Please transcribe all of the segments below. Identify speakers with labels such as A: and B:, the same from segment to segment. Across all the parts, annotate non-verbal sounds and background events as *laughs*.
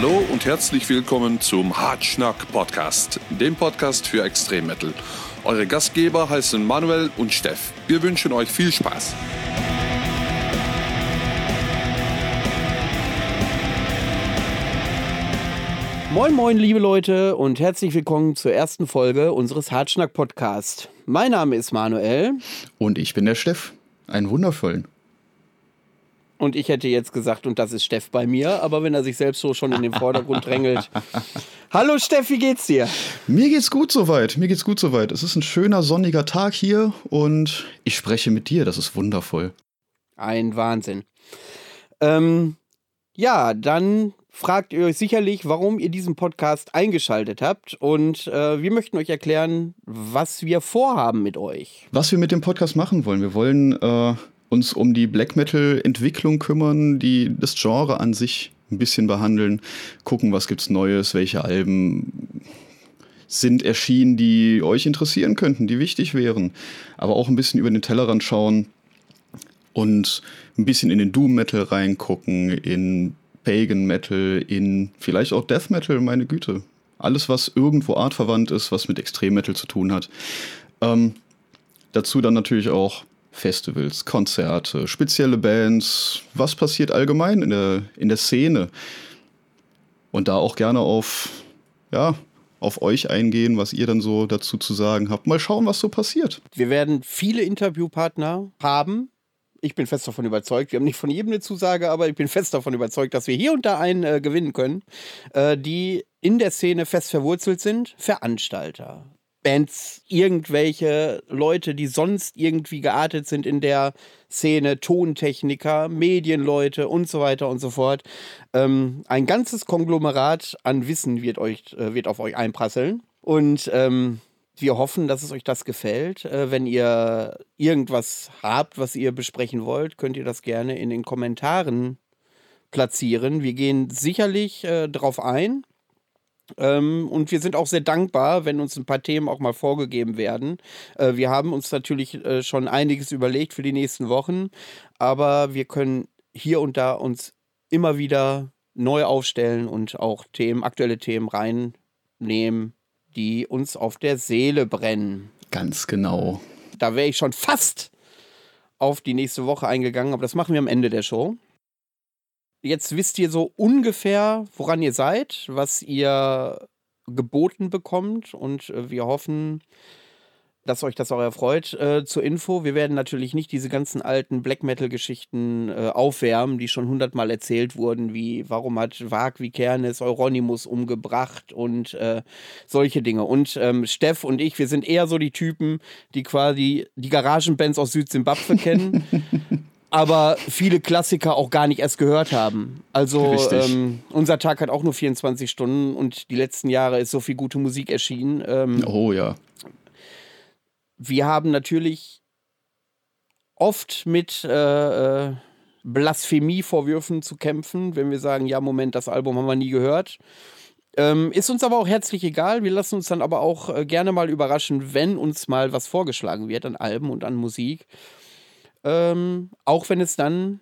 A: Hallo und herzlich willkommen zum Hartschnack Podcast, dem Podcast für Extremmetal. Eure Gastgeber heißen Manuel und Steff. Wir wünschen euch viel Spaß.
B: Moin, moin, liebe Leute und herzlich willkommen zur ersten Folge unseres Hartschnack Podcast. Mein Name ist Manuel.
C: Und ich bin der Steff. Einen wundervollen.
B: Und ich hätte jetzt gesagt, und das ist Steff bei mir, aber wenn er sich selbst so schon in den Vordergrund drängelt. *laughs* Hallo Steff, wie geht's dir?
C: Mir geht's gut soweit. Mir geht's gut soweit. Es ist ein schöner sonniger Tag hier und ich spreche mit dir. Das ist wundervoll.
B: Ein Wahnsinn. Ähm, ja, dann fragt ihr euch sicherlich, warum ihr diesen Podcast eingeschaltet habt. Und äh, wir möchten euch erklären, was wir vorhaben mit euch.
C: Was wir mit dem Podcast machen wollen. Wir wollen äh, uns um die Black Metal-Entwicklung kümmern, die das Genre an sich ein bisschen behandeln, gucken, was gibt's Neues, welche Alben sind erschienen, die euch interessieren könnten, die wichtig wären. Aber auch ein bisschen über den Tellerrand schauen und ein bisschen in den Doom Metal reingucken, in Pagan Metal, in vielleicht auch Death Metal, meine Güte. Alles, was irgendwo artverwandt ist, was mit Extrem Metal zu tun hat. Ähm, dazu dann natürlich auch Festivals, Konzerte, spezielle Bands. Was passiert allgemein in der, in der Szene? Und da auch gerne auf, ja, auf euch eingehen, was ihr dann so dazu zu sagen habt. Mal schauen, was so passiert.
B: Wir werden viele Interviewpartner haben, ich bin fest davon überzeugt, wir haben nicht von jedem eine Zusage, aber ich bin fest davon überzeugt, dass wir hier und da einen äh, gewinnen können, äh, die in der Szene fest verwurzelt sind. Veranstalter, Bands, irgendwelche Leute, die sonst irgendwie geartet sind in der Szene, Tontechniker, Medienleute und so weiter und so fort. Ähm, ein ganzes Konglomerat an Wissen wird, euch, äh, wird auf euch einprasseln. Und ähm, wir hoffen, dass es euch das gefällt. Äh, wenn ihr irgendwas habt, was ihr besprechen wollt, könnt ihr das gerne in den Kommentaren platzieren. Wir gehen sicherlich äh, darauf ein. Ähm, und wir sind auch sehr dankbar, wenn uns ein paar Themen auch mal vorgegeben werden. Äh, wir haben uns natürlich äh, schon einiges überlegt für die nächsten Wochen, aber wir können hier und da uns immer wieder neu aufstellen und auch Themen, aktuelle Themen reinnehmen die uns auf der Seele brennen.
C: Ganz genau.
B: Da wäre ich schon fast auf die nächste Woche eingegangen, aber das machen wir am Ende der Show. Jetzt wisst ihr so ungefähr, woran ihr seid, was ihr geboten bekommt und äh, wir hoffen, dass euch das auch erfreut. Äh, zur Info, wir werden natürlich nicht diese ganzen alten Black Metal-Geschichten äh, aufwärmen, die schon hundertmal erzählt wurden, wie warum hat Wag wie Kernes Euronymous umgebracht und äh, solche Dinge. Und ähm, Steff und ich, wir sind eher so die Typen, die quasi die Garagenbands aus Südzimbabwe kennen. *laughs* aber viele Klassiker auch gar nicht erst gehört haben. Also ähm, unser Tag hat auch nur 24 Stunden und die letzten Jahre ist so viel gute Musik erschienen. Ähm,
C: oh ja
B: wir haben natürlich oft mit äh, äh, Blasphemievorwürfen zu kämpfen, wenn wir sagen, ja, Moment, das Album haben wir nie gehört. Ähm, ist uns aber auch herzlich egal. Wir lassen uns dann aber auch äh, gerne mal überraschen, wenn uns mal was vorgeschlagen wird an Alben und an Musik. Ähm, auch wenn es dann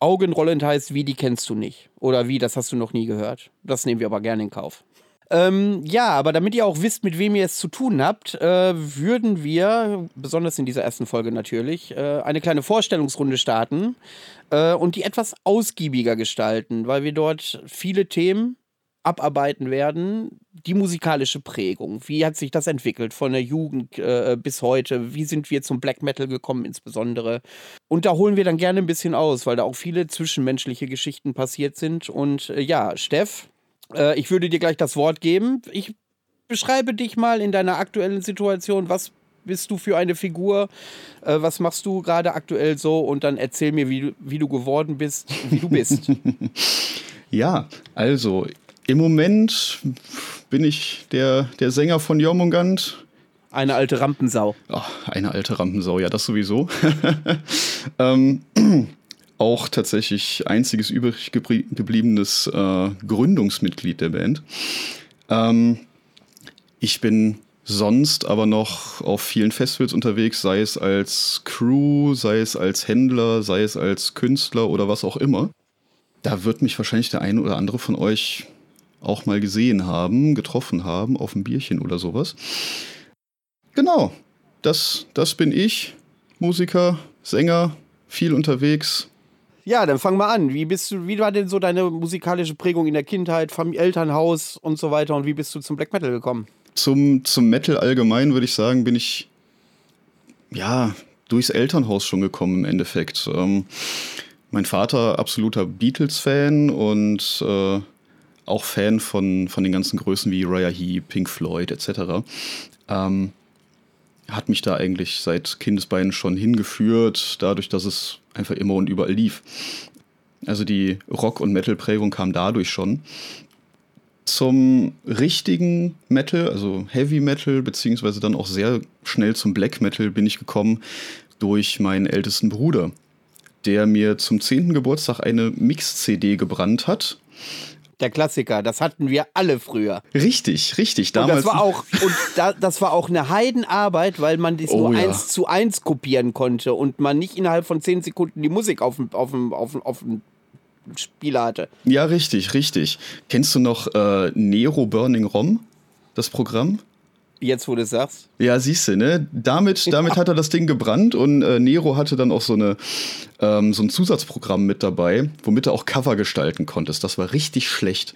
B: augenrollend heißt, wie die kennst du nicht. Oder wie, das hast du noch nie gehört. Das nehmen wir aber gerne in Kauf. Ähm, ja, aber damit ihr auch wisst, mit wem ihr es zu tun habt, äh, würden wir, besonders in dieser ersten Folge natürlich, äh, eine kleine Vorstellungsrunde starten äh, und die etwas ausgiebiger gestalten, weil wir dort viele Themen abarbeiten werden. Die musikalische Prägung. Wie hat sich das entwickelt von der Jugend äh, bis heute? Wie sind wir zum Black Metal gekommen insbesondere? Und da holen wir dann gerne ein bisschen aus, weil da auch viele zwischenmenschliche Geschichten passiert sind. Und äh, ja, Steff, äh, ich würde dir gleich das Wort geben. Ich beschreibe dich mal in deiner aktuellen Situation. Was bist du für eine Figur? Äh, was machst du gerade aktuell so? Und dann erzähl mir, wie, wie du geworden bist, wie du bist. *laughs*
C: ja, also im Moment bin ich der, der Sänger von Jormungand.
B: Eine alte Rampensau.
C: Oh, eine alte Rampensau, ja, das sowieso. *laughs* ähm, auch tatsächlich einziges übrig gebliebenes äh, Gründungsmitglied der Band. Ähm, ich bin sonst aber noch auf vielen Festivals unterwegs, sei es als Crew, sei es als Händler, sei es als Künstler oder was auch immer. da wird mich wahrscheinlich der eine oder andere von euch auch mal gesehen haben, getroffen haben, auf ein Bierchen oder sowas. Genau, das, das bin ich, Musiker, Sänger, viel unterwegs.
B: Ja, dann fang mal an. Wie bist du, wie war denn so deine musikalische Prägung in der Kindheit, Familie, Elternhaus und so weiter und wie bist du zum Black Metal gekommen?
C: Zum, zum Metal allgemein würde ich sagen, bin ich ja durchs Elternhaus schon gekommen im Endeffekt. Ähm, mein Vater absoluter Beatles-Fan und äh, auch Fan von, von den ganzen Größen wie Raya Heep, Pink Floyd etc. Ähm, hat mich da eigentlich seit Kindesbeinen schon hingeführt, dadurch, dass es einfach immer und überall lief. Also die Rock- und Metal-Prägung kam dadurch schon. Zum richtigen Metal, also Heavy Metal, beziehungsweise dann auch sehr schnell zum Black Metal bin ich gekommen durch meinen ältesten Bruder, der mir zum 10. Geburtstag eine Mix-CD gebrannt hat
B: der Klassiker. Das hatten wir alle früher.
C: Richtig, richtig.
B: Damals. Und das war auch, und da, das war auch eine Heidenarbeit, weil man das oh, nur ja. eins zu eins kopieren konnte und man nicht innerhalb von zehn Sekunden die Musik auf dem, auf dem, auf dem, auf dem Spieler hatte.
C: Ja, richtig, richtig. Kennst du noch äh, Nero Burning ROM, das Programm?
B: Jetzt, wo du es sagst.
C: Ja, siehst du, ne? Damit, *laughs* damit hat er das Ding gebrannt und äh, Nero hatte dann auch so, eine, ähm, so ein Zusatzprogramm mit dabei, womit er auch Cover gestalten konntest. Das war richtig schlecht.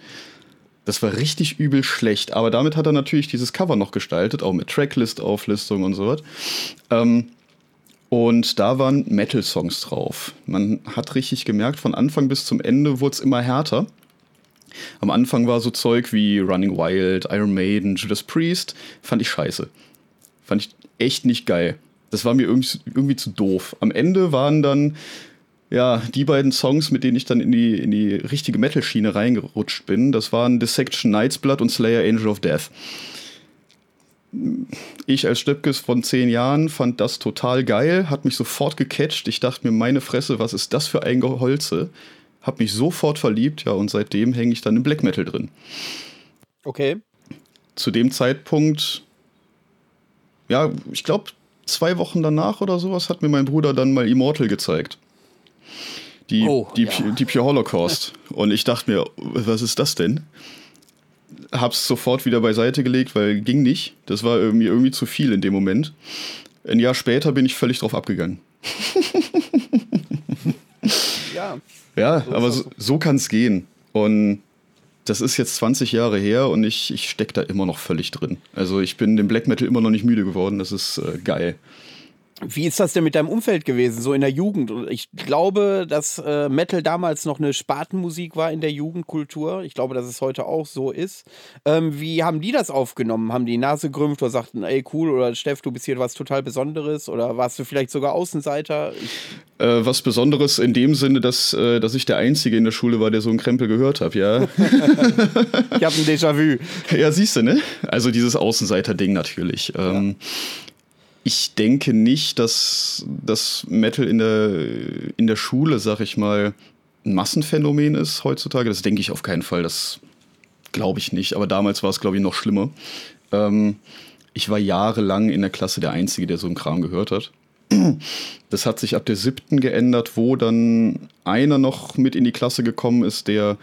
C: Das war richtig übel schlecht. Aber damit hat er natürlich dieses Cover noch gestaltet, auch mit Tracklist-Auflistung und so was. Ähm, und da waren Metal-Songs drauf. Man hat richtig gemerkt, von Anfang bis zum Ende wurde es immer härter. Am Anfang war so Zeug wie Running Wild, Iron Maiden, Judas Priest. Fand ich scheiße. Fand ich echt nicht geil. Das war mir irgendwie, irgendwie zu doof. Am Ende waren dann ja, die beiden Songs, mit denen ich dann in die, in die richtige Metal-Schiene reingerutscht bin, das waren Dissection Night's Blood und Slayer Angel of Death. Ich als Stöpkes von zehn Jahren fand das total geil, hat mich sofort gecatcht. Ich dachte mir, meine Fresse, was ist das für ein Geholze? Habe mich sofort verliebt, ja, und seitdem hänge ich dann im Black Metal drin.
B: Okay.
C: Zu dem Zeitpunkt, ja, ich glaube, zwei Wochen danach oder sowas hat mir mein Bruder dann mal Immortal gezeigt. Die, oh, die, ja. die Pure Holocaust. Und ich dachte mir, was ist das denn? Hab's sofort wieder beiseite gelegt, weil ging nicht. Das war irgendwie, irgendwie zu viel in dem Moment. Ein Jahr später bin ich völlig drauf abgegangen.
B: ja.
C: Ja, so aber so, so kann es gehen. Und das ist jetzt 20 Jahre her und ich, ich stecke da immer noch völlig drin. Also ich bin dem Black Metal immer noch nicht müde geworden. Das ist äh, geil.
B: Wie ist das denn mit deinem Umfeld gewesen, so in der Jugend? Ich glaube, dass äh, Metal damals noch eine Spartenmusik war in der Jugendkultur. Ich glaube, dass es heute auch so ist. Ähm, wie haben die das aufgenommen? Haben die, die Nase gerümpft oder sagten, ey cool, oder Steff, du bist hier was total Besonderes? Oder warst du vielleicht sogar Außenseiter?
C: Äh, was Besonderes in dem Sinne, dass, äh, dass ich der Einzige in der Schule war, der so einen Krempel gehört hat, ja. *laughs*
B: ich habe ein Déjà-vu.
C: Ja, siehst du, ne? Also dieses Außenseiter-Ding natürlich. Ähm, ja ich denke nicht, dass das Metal in der, in der Schule, sag ich mal, ein Massenphänomen ist heutzutage. Das denke ich auf keinen Fall. Das glaube ich nicht. Aber damals war es, glaube ich, noch schlimmer. Ähm, ich war jahrelang in der Klasse der Einzige, der so einen Kram gehört hat. Das hat sich ab der siebten geändert, wo dann einer noch mit in die Klasse gekommen ist, der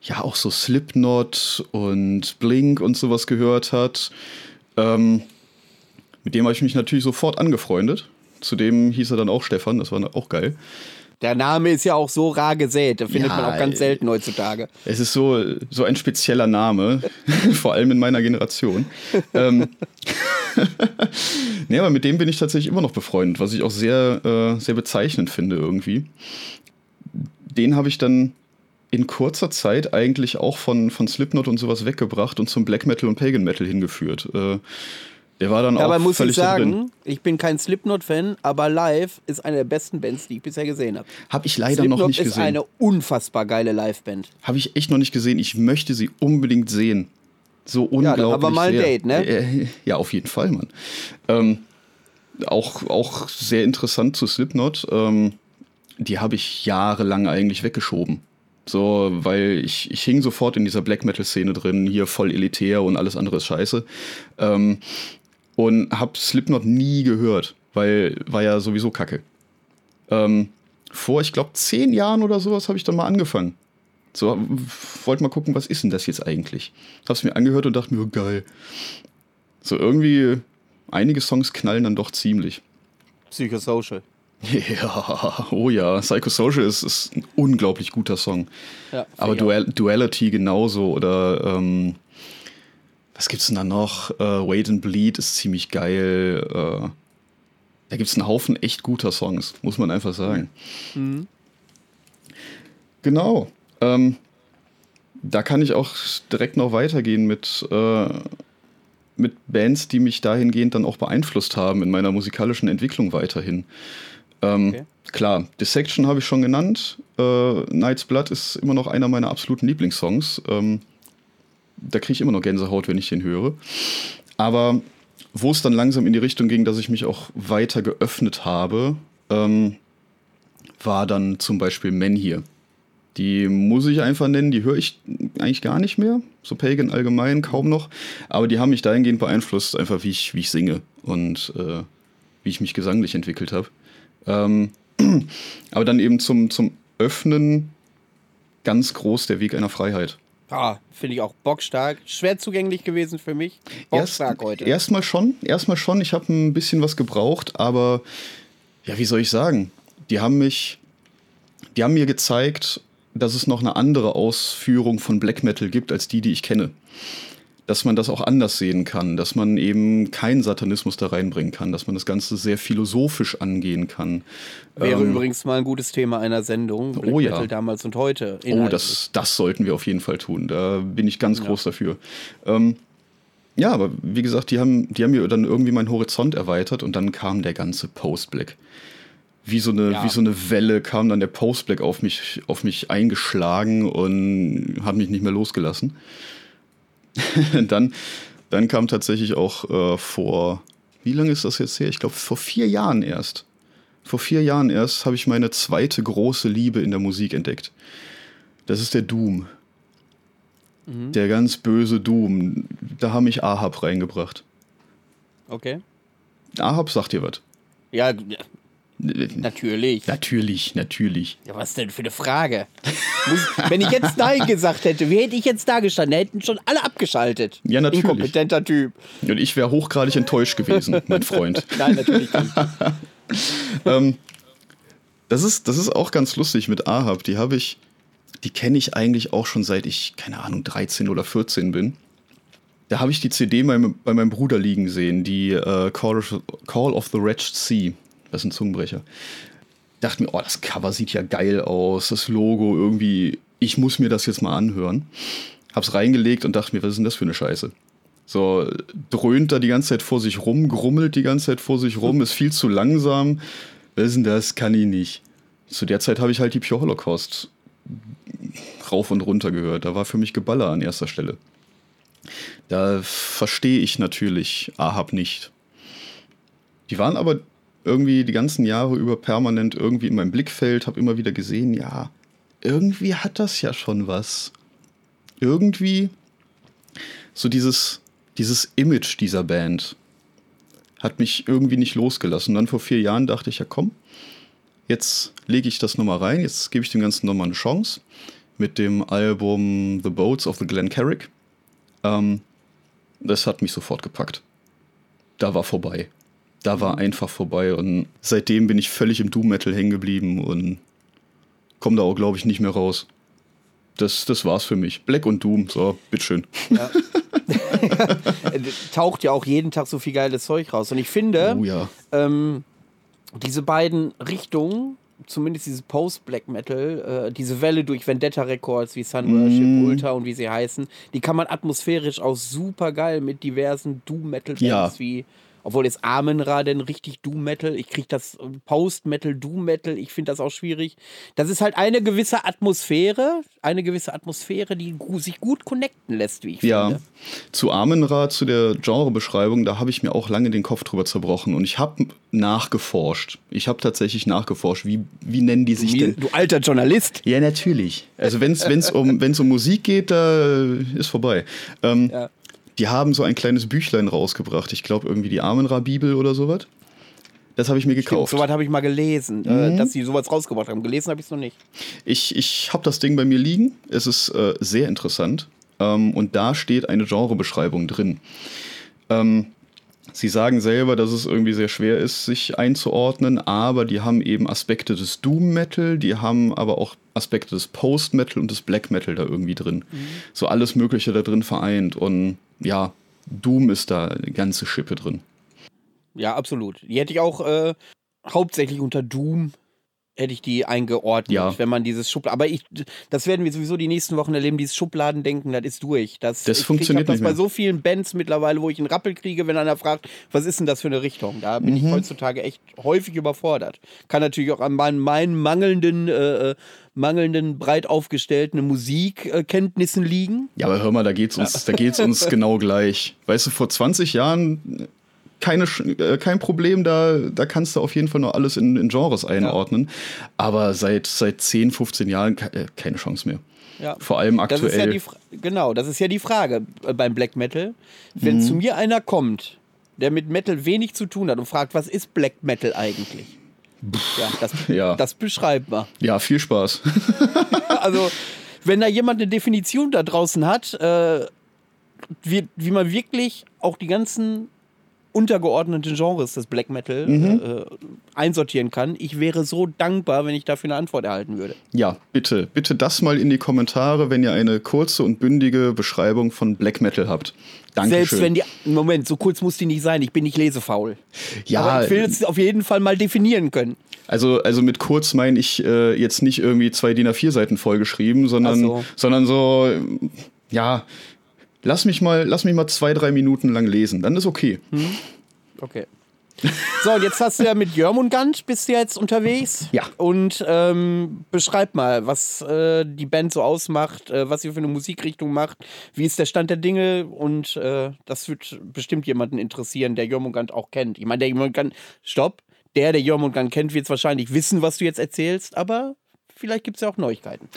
C: ja auch so Slipknot und Blink und sowas gehört hat. Ähm, mit dem habe ich mich natürlich sofort angefreundet. Zudem hieß er dann auch Stefan, das war auch geil.
B: Der Name ist ja auch so rar gesät, den findet ja, man auch ganz selten heutzutage.
C: Es ist so, so ein spezieller Name, *laughs* vor allem in meiner Generation. ähm, *laughs* nee, aber mit dem bin ich tatsächlich immer noch befreundet, was ich auch sehr, äh, sehr bezeichnend finde irgendwie. Den habe ich dann in kurzer Zeit eigentlich auch von, von Slipknot und sowas weggebracht und zum Black Metal und Pagan Metal hingeführt. Äh, der war dann
B: Dabei
C: auch
B: muss
C: völlig
B: ich sagen, drin. ich bin kein Slipknot-Fan, aber live ist eine der besten Bands, die ich bisher gesehen habe.
C: Habe ich leider Slipknot noch nicht gesehen.
B: Slipknot ist eine unfassbar geile Liveband.
C: Habe ich echt noch nicht gesehen. Ich möchte sie unbedingt sehen. So unglaublich. Ja, aber
B: mal ein. Date, ne?
C: Äh, ja, auf jeden Fall, Mann. Ähm, auch, auch sehr interessant zu Slipknot. Ähm, die habe ich jahrelang eigentlich weggeschoben. So, weil ich, ich hing sofort in dieser Black Metal-Szene drin, hier voll elitär und alles andere ist scheiße. Ähm, und habe Slipknot nie gehört, weil war ja sowieso kacke. Ähm, vor, ich glaube, zehn Jahren oder sowas habe ich dann mal angefangen. So, wollte mal gucken, was ist denn das jetzt eigentlich? Hab's mir angehört und dachte mir, oh, geil. So irgendwie, einige Songs knallen dann doch ziemlich.
B: Psychosocial. *laughs*
C: Ja, oh ja, Psychosocial ist, ist ein unglaublich guter Song.
B: Ja,
C: Aber Dual Duality genauso oder ähm, was gibt's denn da noch? Äh, Wait and Bleed ist ziemlich geil. Äh, da gibt's einen Haufen echt guter Songs, muss man einfach sagen.
B: Mhm.
C: Genau. Ähm, da kann ich auch direkt noch weitergehen mit, äh, mit Bands, die mich dahingehend dann auch beeinflusst haben in meiner musikalischen Entwicklung weiterhin. Ähm,
B: Okay.
C: Klar, Dissection habe ich schon genannt. Äh, Night's Blood ist immer noch einer meiner absoluten Lieblingssongs. Ähm, da kriege ich immer noch Gänsehaut, wenn ich den höre. Aber wo es dann langsam in die Richtung ging, dass ich mich auch weiter geöffnet habe, ähm, war dann zum Beispiel Men hier. Die muss ich einfach nennen, die höre ich eigentlich gar nicht mehr. So Pagan allgemein kaum noch. Aber die haben mich dahingehend beeinflusst, einfach wie ich, wie ich singe und äh, wie ich mich gesanglich entwickelt habe. Ähm, *clears throat* aber dann eben zum, zum Öffnen ganz groß der Weg einer Freiheit.
B: Ah, finde ich auch bockstark. Schwer zugänglich gewesen für mich. Bockstark heute.
C: Erstmal schon, erstmal schon. Ich habe ein bisschen was gebraucht, aber ja, wie soll ich sagen? Die haben mich, die haben mir gezeigt, dass es noch eine andere Ausführung von Black Metal gibt als die, die ich kenne. Dass man das auch anders sehen kann, dass man eben keinen Satanismus da reinbringen kann, dass man das Ganze sehr philosophisch angehen kann.
B: Wäre
C: Ähm,
B: übrigens mal ein gutes Thema einer Sendung. Black
C: Oh ja.
B: Metal damals und heute.
C: Oh,
B: inhaltlich.
C: das, das sollten wir auf jeden Fall tun. Da bin ich ganz groß dafür. Ähm, ja, aber wie gesagt, die haben, die haben mir dann irgendwie meinen Horizont erweitert und dann kam der ganze Post-Black. Wie so, eine,
B: Ja.
C: wie so eine Welle kam dann der Post-Black auf mich, auf mich eingeschlagen und hat mich nicht mehr losgelassen. *laughs* dann, dann kam tatsächlich auch äh, vor, wie lange ist das jetzt her? Ich glaube, vor vier Jahren erst. Vor vier Jahren erst habe ich meine zweite große Liebe in der Musik entdeckt. Das ist der Doom. Der ganz böse Doom. Da haben mich Ahab reingebracht.
B: Okay.
C: Ahab sagt dir was.
B: Ja, ja, natürlich.
C: Natürlich, natürlich.
B: Ja, was denn für eine Frage? Muss, wenn ich jetzt Nein gesagt hätte, wie hätte ich jetzt da gestanden? Da hätten schon alle abgeschaltet.
C: Ja, natürlich.
B: Inkompetenter Typ.
C: Und ich wäre hochgradig enttäuscht gewesen, mein Freund. *laughs*
B: Nein, natürlich nicht. *laughs*
C: ähm, das, ist, das ist auch ganz lustig mit Ahab. Die habe ich, die kenne ich eigentlich auch schon seit ich, keine Ahnung, 13 oder 14 bin. Da habe ich die CD bei, meinem- bei meinem Bruder liegen sehen, die äh, Call, of, Call of the Wretched Sea. Das ist ein Zungenbrecher. Dachte mir, oh, das Cover sieht ja geil aus, das Logo irgendwie, ich muss mir das jetzt mal anhören. Hab's reingelegt und dachte mir, was ist denn das für eine Scheiße? So, dröhnt da die ganze Zeit vor sich rum, grummelt die ganze Zeit vor sich rum, ist viel zu langsam. Was ist denn das? Kann ich nicht. Zu der Zeit habe ich halt die Pure Holocaust rauf und runter gehört. Da war für mich Geballer an erster Stelle. Da verstehe ich natürlich Ahab nicht. Die waren aber irgendwie die ganzen Jahre über permanent irgendwie in meinem Blickfeld, habe immer wieder gesehen, ja, irgendwie hat das ja schon was. Irgendwie so dieses, dieses Image dieser Band hat mich irgendwie nicht losgelassen. Und dann vor vier Jahren dachte ich, ja komm, jetzt lege ich das nochmal rein, jetzt gebe ich dem Ganzen nochmal eine Chance mit dem Album The Boats of the Glen Carrick. Ähm, das hat mich sofort gepackt. Da war vorbei. Da war einfach vorbei und seitdem bin ich völlig im Doom Metal hängen geblieben und komme da auch, glaube ich, nicht mehr raus. Das, das war's für mich. Black und Doom, so, bitteschön. *laughs*
B: Ja. Taucht ja auch jeden Tag so viel geiles Zeug raus. Und ich finde,
C: Oh ja.
B: ähm, diese beiden Richtungen, zumindest dieses Post-Black Metal, äh, diese Welle durch Vendetta Records wie Sun Worship,
C: Mm.
B: Ultra und wie sie heißen, die kann man atmosphärisch auch super geil mit diversen Doom-Metal-Bands
C: Ja.
B: wie. Obwohl jetzt Amen-Ra denn richtig Doom-Metal, ich krieg das äh, Post-Metal, Doom-Metal, ich finde das auch schwierig. Das ist halt eine gewisse Atmosphäre, eine gewisse Atmosphäre, die sich gut connecten lässt, wie ich
C: Ja,
B: finde.
C: zu Amenra, zu der Genrebeschreibung, da habe ich mir auch lange den Kopf drüber zerbrochen und ich habe nachgeforscht. Ich habe tatsächlich nachgeforscht, wie, wie nennen die sich
B: Wie-
C: denn?
B: Du alter Journalist.
C: Ja, natürlich. Also wenn es um, wenn's um Musik geht, da ist vorbei. Ähm,
B: Ja.
C: Die haben so ein kleines Büchlein rausgebracht. Ich glaube irgendwie die Amenra-Bibel oder sowas. Das habe ich mir gekauft.
B: Soweit habe ich mal gelesen, äh, dass sie sowas rausgebracht haben. Gelesen habe ich es noch nicht.
C: Ich, ich habe das Ding bei mir liegen. Es ist äh, sehr interessant. Ähm, und da steht eine Genrebeschreibung drin. Ähm, Sie sagen selber, dass es irgendwie sehr schwer ist, sich einzuordnen, aber die haben eben Aspekte des Doom Metal, die haben aber auch Aspekte des Post Metal und des Black Metal da irgendwie drin. So alles Mögliche da drin vereint und ja, Doom ist da eine ganze Schippe drin.
B: Ja, absolut. Die hätte ich auch äh, hauptsächlich unter Doom hätte ich die eingeordnet,
C: Ja.
B: wenn man dieses Schubladen. Aber ich, das werden wir sowieso die nächsten Wochen erleben. Dieses Schubladendenken, das ist durch. Das,
C: Das
B: ich
C: funktioniert
B: ich hab das
C: nicht
B: bei so vielen Bands mittlerweile, wo ich einen Rappel kriege, wenn einer fragt, was ist denn das für eine Richtung? Da bin
C: Mhm.
B: ich heutzutage echt häufig überfordert. Kann natürlich auch an meinen, meinen mangelnden, äh, äh, mangelnden, breit aufgestellten Musikkenntnissen liegen.
C: Ja, aber hör mal, da geht's uns, da geht's uns *laughs* genau gleich. Weißt du, vor 20 Jahren keine, äh, kein Problem, da, da kannst du auf jeden Fall noch alles in, in Genres einordnen. Aber seit, seit 10, 15 Jahren äh, keine Chance mehr.
B: Ja.
C: Vor allem
B: Das ist ja
C: aktuell.
B: die Fra genau, das ist ja die Frage beim Black Metal. Wenn
C: Mhm.
B: zu mir einer kommt, der mit Metal wenig zu tun hat und fragt, was ist Black Metal eigentlich? Ja, das,
C: Ja.
B: das beschreibt man.
C: ja, viel Spaß. *laughs* *laughs*
B: Also, wenn da jemand eine Definition da draußen hat, äh, wie, wie man wirklich auch die ganzen untergeordneten Genres des Black Metal
C: Mhm.
B: äh, einsortieren kann, ich wäre so dankbar, wenn ich dafür eine Antwort erhalten würde.
C: Ja, bitte, bitte das mal in die Kommentare, wenn ihr eine kurze und bündige Beschreibung von Black Metal habt. Dankeschön.
B: Selbst wenn die. Moment, so kurz muss die nicht sein. Ich bin nicht lesefaul.
C: Ja,
B: Aber ich will es auf jeden Fall mal definieren können.
C: Also, also mit kurz meine ich äh, jetzt nicht irgendwie zwei DIN A4 Seiten vollgeschrieben, sondern,
B: so.
C: sondern so, ja, lass mich mal, lass mich mal zwei, drei Minuten lang lesen, dann ist okay.
B: Okay. So, und jetzt hast du ja mit Jörmungand bist du jetzt unterwegs.
C: Ja.
B: Und ähm, beschreib mal, was äh, die Band so ausmacht, äh, was sie für eine Musikrichtung macht, wie ist der Stand der Dinge und äh, das wird bestimmt jemanden interessieren, der Jörmungand auch kennt. Ich meine, der Jörmungand, stopp, der, der Jörmungand kennt, wird wahrscheinlich wissen, was du jetzt erzählst, aber vielleicht gibt es ja auch Neuigkeiten.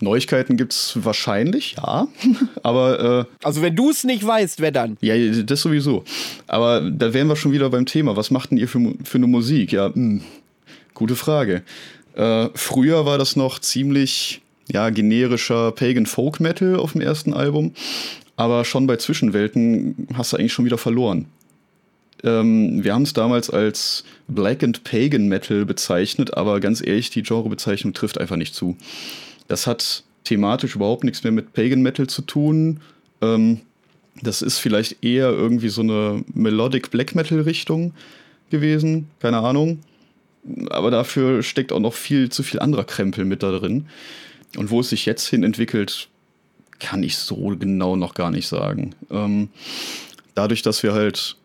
C: Neuigkeiten gibt's wahrscheinlich, ja, *laughs* aber äh,
B: Also wenn du es nicht weißt, wer dann?
C: Ja, das sowieso. Aber da wären wir schon wieder beim Thema. Was macht denn ihr für, für eine Musik? Ja, hm, gute Frage. Äh, früher war das noch ziemlich ja, generischer Pagan Folk Metal auf dem ersten Album. Aber schon bei Zwischenwelten hast du eigentlich schon wieder verloren. Ähm, wir haben es damals als Black and Pagan Metal bezeichnet, aber ganz ehrlich, die Genrebezeichnung trifft einfach nicht zu. Das hat thematisch überhaupt nichts mehr mit Pagan Metal zu tun. Ähm, das ist vielleicht eher irgendwie so eine Melodic Black Metal Richtung gewesen, keine Ahnung. Aber dafür steckt auch noch viel zu viel anderer Krempel mit da drin. Und wo es sich jetzt hin entwickelt, kann ich so genau noch gar nicht sagen. Ähm, dadurch, dass wir halt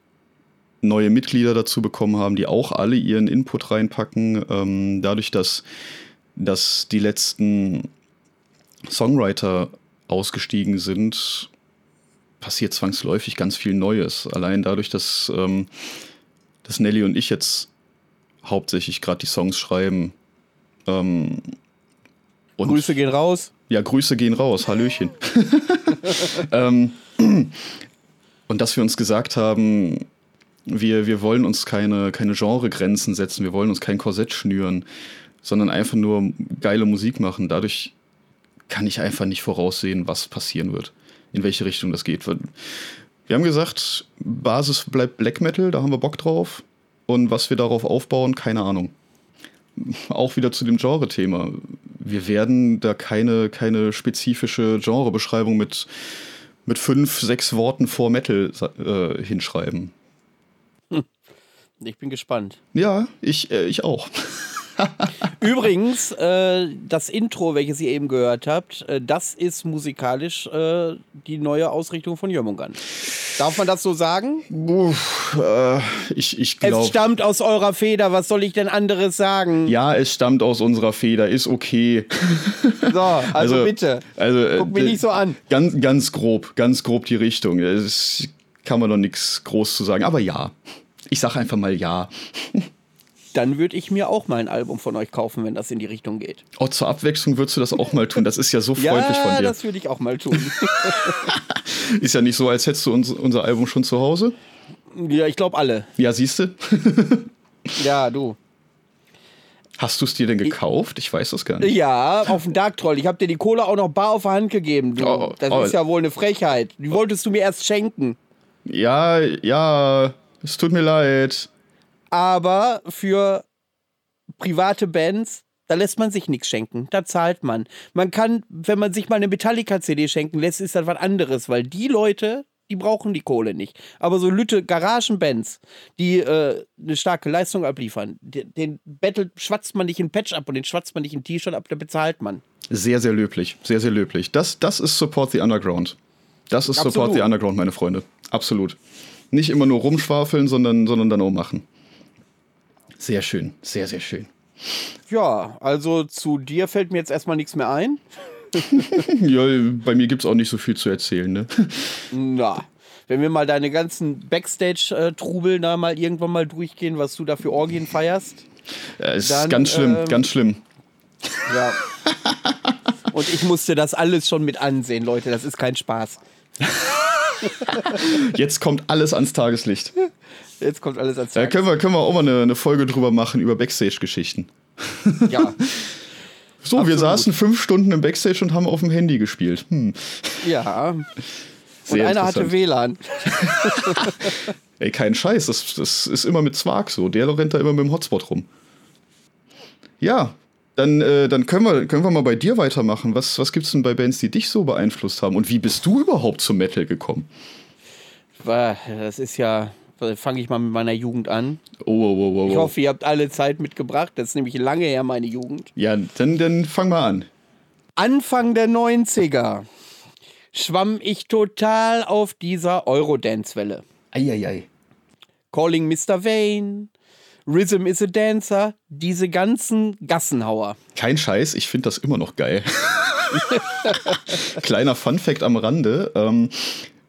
C: neue Mitglieder dazu bekommen haben, die auch alle ihren Input reinpacken, ähm, dadurch, dass, dass die letzten Songwriter ausgestiegen sind, passiert zwangsläufig ganz viel Neues. Allein dadurch, dass, ähm, dass Nelly und ich jetzt hauptsächlich gerade die Songs schreiben. Ähm, und
B: Grüße gehen raus.
C: ja, Grüße gehen raus, Hallöchen. *laughs* ähm, *clears throat* und dass wir uns gesagt haben, wir, wir wollen uns keine, keine Genregrenzen setzen, wir wollen uns kein Korsett schnüren, sondern einfach nur geile Musik machen. Dadurch kann ich einfach nicht voraussehen, was passieren wird, in welche Richtung das geht. Wir haben gesagt, Basis bleibt Black Metal, da haben wir Bock drauf. Und was wir darauf aufbauen, keine Ahnung auch wieder zu dem Genre-Thema. Wir werden da keine, keine spezifische Genrebeschreibung mit, mit fünf, sechs Worten vor Metal äh, hinschreiben.
B: Ich bin gespannt.
C: Ja, ich, äh, ich auch. *laughs*
B: Übrigens, äh, das Intro, welches ihr eben gehört habt, äh, das ist musikalisch äh, die neue Ausrichtung von Jörmungand. Darf man das so sagen?
C: Uff, äh, ich ich
B: Es
C: glaube.
B: stammt aus eurer Feder, was soll ich denn anderes sagen?
C: Ja, es stammt aus unserer Feder, ist okay. *laughs*
B: So, also, bitte.
C: Also, äh,
B: Guck mich nicht so an.
C: Ganz, ganz grob, ganz grob die Richtung. Es kann man noch nichts groß zu sagen, aber ja. Ich sag einfach mal ja.
B: Dann würde ich mir auch mal ein Album von euch kaufen, wenn das in die Richtung geht.
C: Oh, zur Abwechslung würdest du das auch mal tun. Das ist ja so *laughs* freundlich
B: ja,
C: von dir.
B: das würde ich auch mal tun. *laughs*
C: Ist ja nicht so, als hättest du uns, unser Album schon zu Hause.
B: ja, ich glaube alle.
C: Ja, siehst du? *laughs*
B: Ja, du.
C: Hast du es dir denn gekauft? Ich weiß das gar nicht.
B: Ja, auf dem Dark Troll. Ich habe dir die Kohle auch noch bar auf der Hand gegeben. Du.
C: Oh,
B: das
C: oh.
B: ist ja wohl eine Frechheit. Die wolltest du mir erst schenken.
C: Ja, ja, es tut mir leid.
B: Aber für private Bands, da lässt man sich nichts schenken. Da zahlt man. Man kann, wenn man sich mal eine Metallica-CD schenken lässt, ist das was anderes, weil die Leute, die brauchen die Kohle nicht. Aber so Lütte Garagenbands, die äh, eine starke Leistung abliefern, den, den Battle schwatzt man nicht in Patch ab und den schwatzt man nicht in T-Shirt ab, da bezahlt man.
C: Sehr, sehr löblich. Sehr, sehr löblich. Das, das ist Support the Underground. Das ist Support
B: Absolut.
C: the Underground, meine Freunde. Absolut. Nicht immer nur rumschwafeln, sondern, sondern dann auch machen. Sehr schön. Sehr, sehr schön.
B: Ja, also zu dir fällt mir jetzt erstmal nichts mehr ein. *laughs*
C: Ja, bei mir gibt es auch nicht so viel zu erzählen, ne?
B: Na, wenn wir mal deine ganzen Backstage-Trubel da mal irgendwann mal durchgehen, was du da für Orgien feierst.
C: Ja, ist
B: Dann,
C: ganz schlimm,
B: ähm,
C: ganz schlimm.
B: Ja. *laughs* Und ich musste das alles schon mit ansehen, Leute. Das ist kein Spaß.
C: Jetzt kommt alles ans Tageslicht.
B: Jetzt kommt alles ans
C: Da
B: Tag.
C: können wir, können wir auch mal eine, eine Folge drüber machen, über Backstage-Geschichten.
B: Ja, *laughs*
C: So, wir
B: Absolut.
C: saßen fünf Stunden im Backstage und haben auf dem Handy gespielt. Hm.
B: ja. Und
C: Sehr
B: einer hatte. WLAN. *laughs*
C: Ey, kein Scheiß, das, das ist immer mit Zwark so. Der rennt da immer mit dem Hotspot rum. Ja, dann, äh, dann können, wir, können wir mal bei dir weitermachen. Was, was gibt's denn bei Bands, die dich so beeinflusst haben? Und wie bist du überhaupt zum Metal gekommen?
B: Das ist ja, fange ich mal mit meiner Jugend an.
C: Oh, oh, oh, oh.
B: Ich hoffe, ihr habt alle Zeit mitgebracht. Das ist nämlich lange her, meine Jugend.
C: Ja, dann, dann fang mal an.
B: Anfang der 90er schwamm ich total auf dieser Eurodance-Welle.
C: Eieiei.
B: Calling Mr. Vane, Rhythm is a Dancer, diese ganzen Gassenhauer.
C: Kein Scheiß, ich finde das immer noch geil. *laughs* Kleiner Fun-Fact am Rande. Ähm,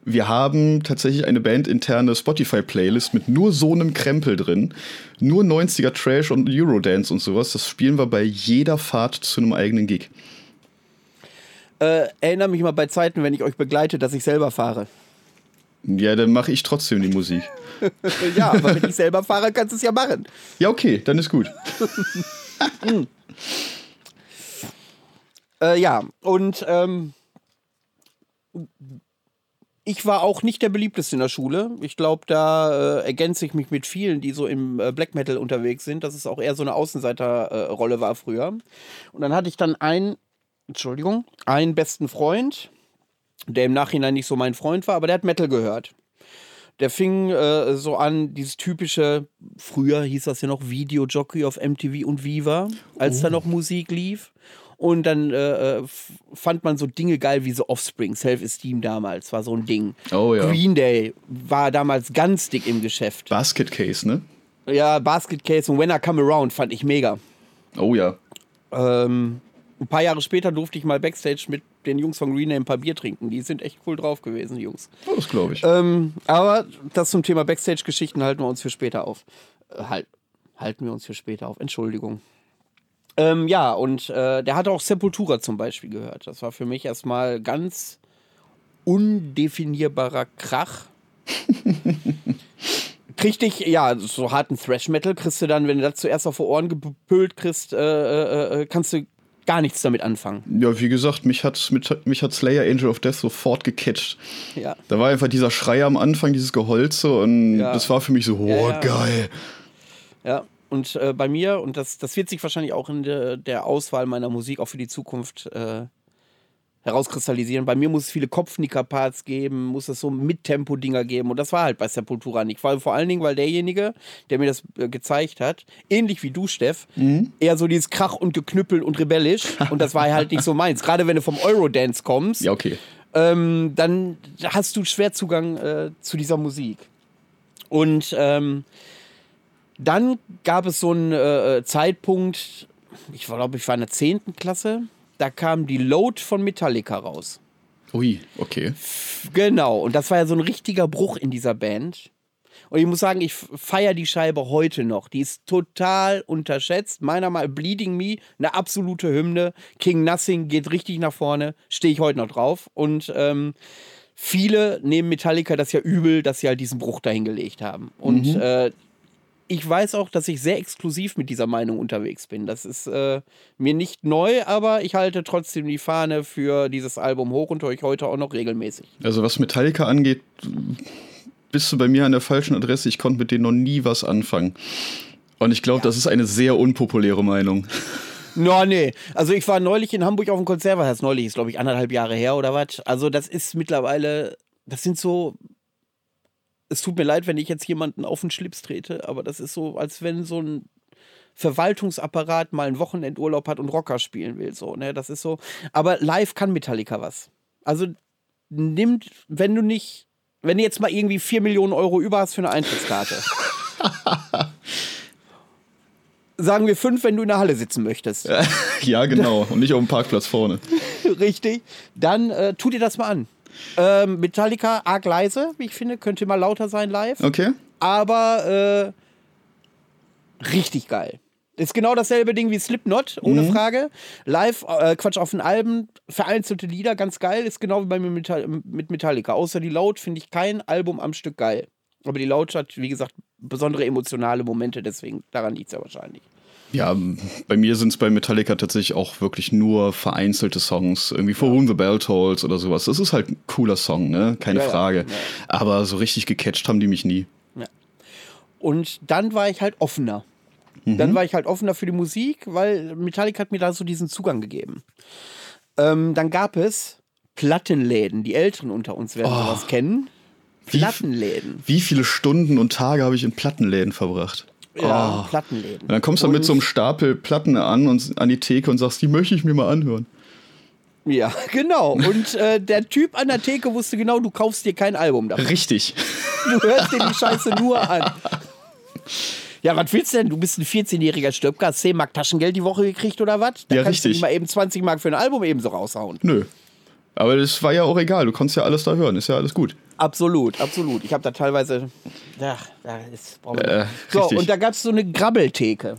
C: wir haben tatsächlich eine bandinterne Spotify-Playlist mit nur so einem Krempel drin. Nur 90er Trash und Eurodance und sowas. Das spielen wir bei jeder Fahrt zu einem eigenen Gig.
B: Äh, erinnere mich mal bei Zeiten, wenn ich euch begleite, dass ich selber fahre.
C: Ja, dann mache ich trotzdem die Musik. *laughs*
B: ja, aber wenn ich selber fahre, kannst du es ja machen.
C: Ja, okay, dann ist gut. *laughs*
B: Äh, ja, und ähm, ich war auch nicht der beliebteste in der Schule. Ich glaube, da äh, ergänze ich mich mit vielen, die so im äh, Black Metal unterwegs sind, dass es auch eher so eine Außenseiterrolle war früher. Und dann hatte ich dann einen, Entschuldigung, einen besten Freund, der im Nachhinein nicht so mein Freund war, aber der hat Metal gehört. Der fing äh, so an, dieses typische, früher hieß das ja noch Videojockey auf MTV und Viva, als da noch Musik lief. Und dann äh, f- fand man so Dinge geil wie so Offspring, Self-Esteem damals, war so ein Ding.
C: Oh ja.
B: Green Day war damals ganz dick im Geschäft.
C: Basket Case, ne?
B: Ja, Basket Case und When I Come Around fand ich mega.
C: Oh ja.
B: Ähm, ein paar Jahre später durfte ich mal Backstage mit den Jungs von Green ein paar Bier trinken. Die sind echt cool drauf gewesen, die Jungs.
C: Das glaube ich.
B: Ähm, aber das zum Thema Backstage-Geschichten halten wir uns für später auf. Äh, halt, halten wir uns für später auf. Entschuldigung. Ähm, ja, und äh, der hat auch Sepultura zum Beispiel gehört. Das war für mich erstmal ganz undefinierbarer Krach. *laughs* Krieg dich, ja, so harten Thrash-Metal kriegst du dann, wenn du das zuerst auf die Ohren gepölt kriegst, äh, äh, äh, kannst du gar nichts damit anfangen.
C: Ja, wie gesagt, mich hat, mit, mich hat Slayer Angel of Death sofort gecatcht.
B: Ja.
C: Da war einfach dieser Schrei am Anfang, dieses Geholze und
B: Ja.
C: das war für mich so, oh,
B: Ja, ja.
C: geil.
B: Ja, und äh, bei mir, und das, das wird sich wahrscheinlich auch in der, der Auswahl meiner Musik auch für die Zukunft äh, herauskristallisieren. Bei mir muss es viele Kopfnicker-Parts geben, muss es so Mittempo-Dinger geben. Und das war halt bei Sepultura nicht. Vor, vor allen Dingen, weil derjenige, der mir das äh, gezeigt hat, ähnlich wie du, Steff, eher so dieses Krach und Geknüppel und rebellisch. und das war halt nicht so meins. Gerade wenn du vom Eurodance kommst,
C: Ja, okay.
B: ähm, dann hast du schwer Zugang äh, zu dieser Musik. Und ähm, dann gab es so einen äh, Zeitpunkt, ich glaube, ich war in der 10. Klasse, da kam die Load von Metallica raus.
C: Ui, okay.
B: Genau, und das war ja so ein richtiger Bruch in dieser Band. Und ich muss sagen, ich feiere die Scheibe heute noch. Die ist total unterschätzt. Meiner Meinung nach Bleeding Me, eine absolute Hymne. King Nothing geht richtig nach vorne. Stehe ich heute noch drauf. Und ähm, viele nehmen Metallica das ja übel, dass sie halt diesen Bruch dahin gelegt haben. Und äh, ich weiß auch, dass ich sehr exklusiv mit dieser Meinung unterwegs bin. Das ist äh, mir nicht neu, aber ich halte trotzdem die Fahne für dieses Album hoch und ich heute auch noch regelmäßig.
C: Also was Metallica angeht, bist du bei mir an der falschen Adresse. Ich konnte mit denen noch nie was anfangen. Und ich glaube, ja. das ist eine sehr unpopuläre Meinung.
B: No, nee. Also ich war neulich in Hamburg auf dem Konzert, was heißt neulich, ist glaube ich anderthalb Jahre her oder was. Also das ist mittlerweile, das sind so, es tut mir leid, wenn ich jetzt jemanden auf den Schlips trete, aber das ist so, als wenn so ein Verwaltungsapparat mal einen Wochenendurlaub hat und Rocker spielen will. So, ne? Das ist so. Aber live kann Metallica was. Also nimmt, wenn du nicht, wenn du jetzt mal irgendwie 4 Millionen Euro über hast für eine Eintrittskarte. *laughs* sagen wir fünf, wenn du in der Halle sitzen möchtest. *laughs*
C: ja, genau. Und nicht auf dem Parkplatz vorne. *laughs*
B: Richtig. Dann äh, tu dir das mal an. Ähm, Metallica arg leise, wie ich finde, könnte mal lauter sein live.
C: Okay.
B: Aber äh, richtig geil. Ist genau dasselbe Ding wie Slipknot, ohne mhm. Frage. Live, äh, Quatsch, auf den Alben, vereinzelte Lieder, ganz geil. Ist genau wie bei mir mit Metallica. Außer die Laut finde ich kein Album am Stück geil. Aber die Laut hat, wie gesagt, besondere emotionale Momente, deswegen daran liegt es ja wahrscheinlich.
C: Ja, bei mir sind es bei Metallica tatsächlich auch wirklich nur vereinzelte Songs, irgendwie For ja. Whom the Bell Tolls oder sowas. Das ist halt ein cooler Song, ne? Keine ja, Frage. Ja, Aber so richtig gecatcht haben die mich nie.
B: Und dann war ich halt offener. Mhm. Dann war ich halt offener für die Musik, weil Metallica hat mir da so diesen Zugang gegeben. Ähm, dann gab es Plattenläden. Die Älteren unter uns werden oh. sowas kennen. Plattenläden.
C: Wie, wie viele Stunden und Tage habe ich in Plattenläden verbracht?
B: Ja, oh. Plattenläden. Und
C: dann kommst du mit so einem Stapel Platten an und an die Theke und sagst, die möchte ich mir mal anhören.
B: Ja, *laughs* genau. Und äh, der Typ an der Theke wusste genau, du kaufst dir kein Album davon.
C: Richtig.
B: Du hörst dir die Scheiße nur an. Ja, was willst du denn? Du bist ein 14-jähriger Stöpker, hast 10 Mark Taschengeld die Woche gekriegt oder was? Da
C: ja,
B: kannst
C: richtig.
B: du nicht mal eben 20 Mark für ein Album ebenso raushauen.
C: Nö. Aber das war ja auch egal, du konntest ja alles da hören, ist ja alles gut.
B: Absolut, absolut. Ich habe da teilweise. Ja, da ist. Äh, so, richtig. und da gab es so eine Grabbeltheke.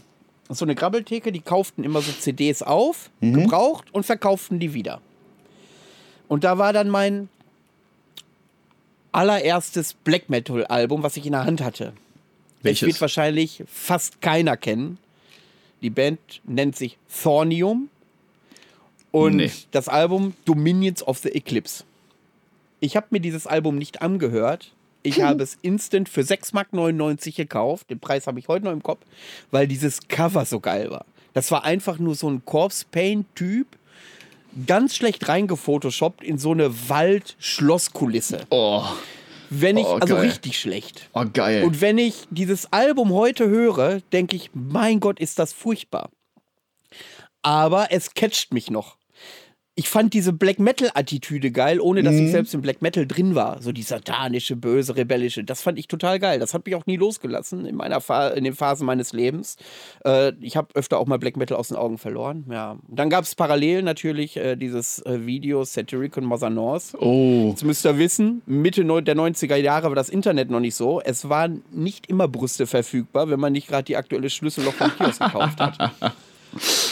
B: So eine Grabbeltheke, die kauften immer so CDs auf, mhm. gebraucht und verkauften die wieder. Und da war dann mein allererstes Black Metal Album, was ich in der Hand hatte. Welches? Das wird wahrscheinlich fast keiner kennen. Die Band nennt sich Thornium. Und nee. das Album Dominions of the Eclipse. Ich habe mir dieses Album nicht angehört. Ich *laughs* habe es instant für 6,99 Mark gekauft. Den Preis habe ich heute noch im Kopf, weil dieses Cover so geil war. Das war einfach nur so ein Corpse Paint-Typ, ganz schlecht reingefotoshoppt in so eine Wald-Schlosskulisse.
C: Oh.
B: Wenn ich, oh, also richtig schlecht.
C: Oh, geil.
B: Und wenn ich dieses Album heute höre, denke ich, mein Gott, ist das furchtbar. Aber es catcht mich noch ich fand diese Black Metal-Attitüde geil, ohne dass mhm. ich selbst im Black Metal drin war. So die satanische, böse, rebellische. Das fand ich total geil. Das hat mich auch nie losgelassen in meiner Fa in den Phasen meines Lebens. Äh, ich habe öfter auch mal Black Metal aus den Augen verloren. Ja. Dann gab es parallel natürlich äh, dieses äh, Video Satiric und Mother North.
C: Oh.
B: Jetzt müsst ihr wissen, Mitte der 90er Jahre war das Internet noch nicht so. Es waren nicht immer Brüste verfügbar, wenn man nicht gerade die aktuelle Schlüsselloch vom Kiosk gekauft hat. *laughs*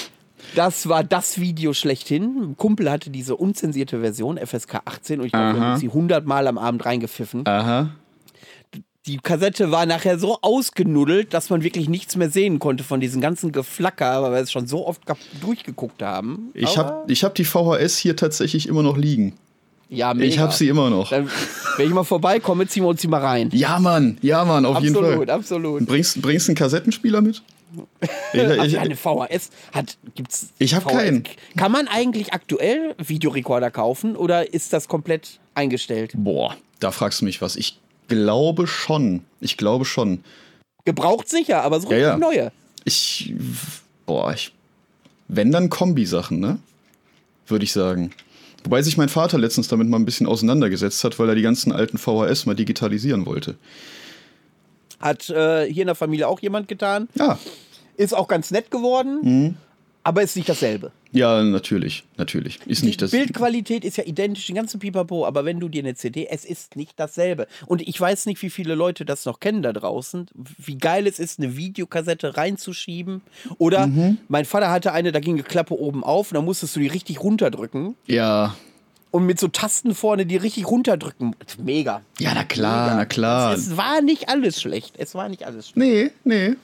B: Das war das Video schlechthin. Ein Kumpel hatte diese unzensierte Version, FSK 18, und ich glaube, wir haben sie 100 Mal am Abend reingepfiffen.
C: Aha.
B: Die Kassette war nachher so ausgenuddelt, dass man wirklich nichts mehr sehen konnte von diesem ganzen Geflacker, weil wir es schon so oft durchgeguckt haben.
C: Ich habe ich hab die VHS hier tatsächlich immer noch liegen.
B: Ja, mega.
C: Ich habe sie immer noch.
B: Dann, wenn ich mal vorbeikomme, ziehen wir uns die mal rein.
C: Ja, Mann, ja, Mann, auf
B: absolut,
C: jeden Fall.
B: Absolut, absolut.
C: Bringst, bringst du einen Kassettenspieler mit?
B: Ich, ich, eine VHS hat gibt's
C: Ich habe keinen.
B: Kann man eigentlich aktuell Videorekorder kaufen oder ist das komplett eingestellt?
C: Boah, da fragst du mich was. Ich glaube schon. Ich glaube schon.
B: Gebraucht sicher, aber so
C: ja, ja.
B: neue.
C: Ich boah, ich wenn dann Kombi-Sachen, ne? Würde ich sagen. Wobei sich mein Vater letztens damit mal ein bisschen auseinandergesetzt hat, weil er die ganzen alten VHS mal digitalisieren wollte.
B: Hat äh, hier in der Familie auch jemand getan.
C: Ja.
B: Ist auch ganz nett geworden,
C: mhm.
B: aber ist nicht dasselbe.
C: Ja, natürlich, natürlich. Ist
B: die
C: nicht das.
B: Bildqualität ist ja identisch, den ganzen Pipapo, aber wenn du dir eine CD, es ist nicht dasselbe. Und ich weiß nicht, wie viele Leute das noch kennen da draußen, wie geil es ist, eine Videokassette reinzuschieben. Oder
C: mhm.
B: mein Vater hatte eine, da ging eine Klappe oben auf und da musstest du die richtig runterdrücken.
C: Ja.
B: Und mit so Tasten vorne, die richtig runterdrücken. Mega.
C: Ja, na klar,
B: Mega.
C: na klar.
B: Es, es war nicht alles schlecht. Es war nicht alles schlecht.
C: Nee, nee.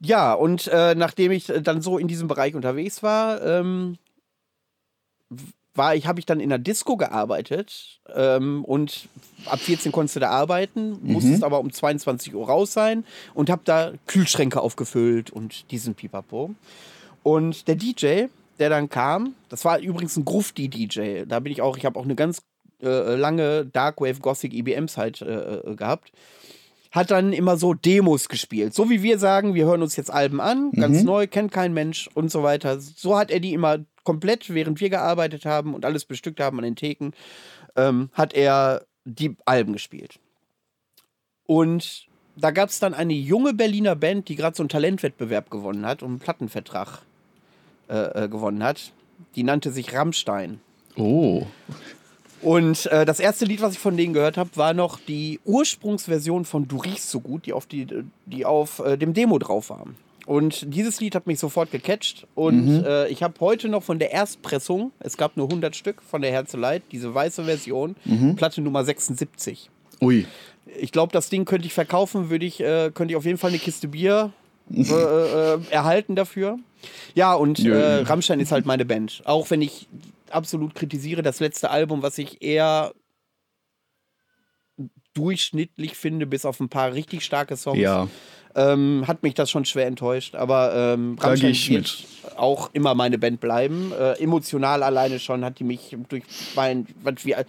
B: Ja, und äh, nachdem ich dann so in diesem Bereich unterwegs war, ähm, war ich, habe ich dann in der Disco gearbeitet ähm, und ab 14 konntest du da arbeiten, musstest aber um 22 Uhr raus sein und habe da Kühlschränke aufgefüllt und diesen Pipapo. Und der DJ, der dann kam, das war übrigens ein Grufti-DJ, da bin ich auch, ich habe auch eine ganz äh, lange Darkwave Gothic IBM-Zeit äh, äh, gehabt hat dann immer so Demos gespielt. So wie wir sagen, wir hören uns jetzt Alben an, ganz neu, kennt kein Mensch und so weiter. So hat er die immer komplett, während wir gearbeitet haben und alles bestückt haben an den Theken, ähm, hat er die Alben gespielt. Und da gab es dann eine junge Berliner Band, die gerade so einen Talentwettbewerb gewonnen hat und einen Plattenvertrag äh, äh, gewonnen hat. Die nannte sich Rammstein.
C: Oh.
B: Und äh, das erste Lied, was ich von denen gehört habe, war noch die Ursprungsversion von Du riechst so gut, die auf, die, die auf äh, dem Demo drauf war. Und dieses Lied hat mich sofort gecatcht. Und äh, ich habe heute noch von der Erstpressung, es gab nur 100 Stück von der Herzeleid, diese weiße Version, Platte Nummer 76.
C: Ui.
B: Ich glaube, das Ding könnte ich verkaufen, würde ich, äh, könnte ich auf jeden Fall eine Kiste Bier *laughs* äh, erhalten dafür. Ja, und äh, Rammstein ist halt meine Band. Auch wenn ich absolut kritisiere, das letzte Album, was ich eher durchschnittlich finde, bis auf ein paar richtig starke Songs,
C: Ja.
B: ähm, hat mich das schon schwer enttäuscht. Aber ähm, Rammstein wird auch immer meine Band bleiben. Äh, emotional alleine schon hat die mich durch mein, was wir,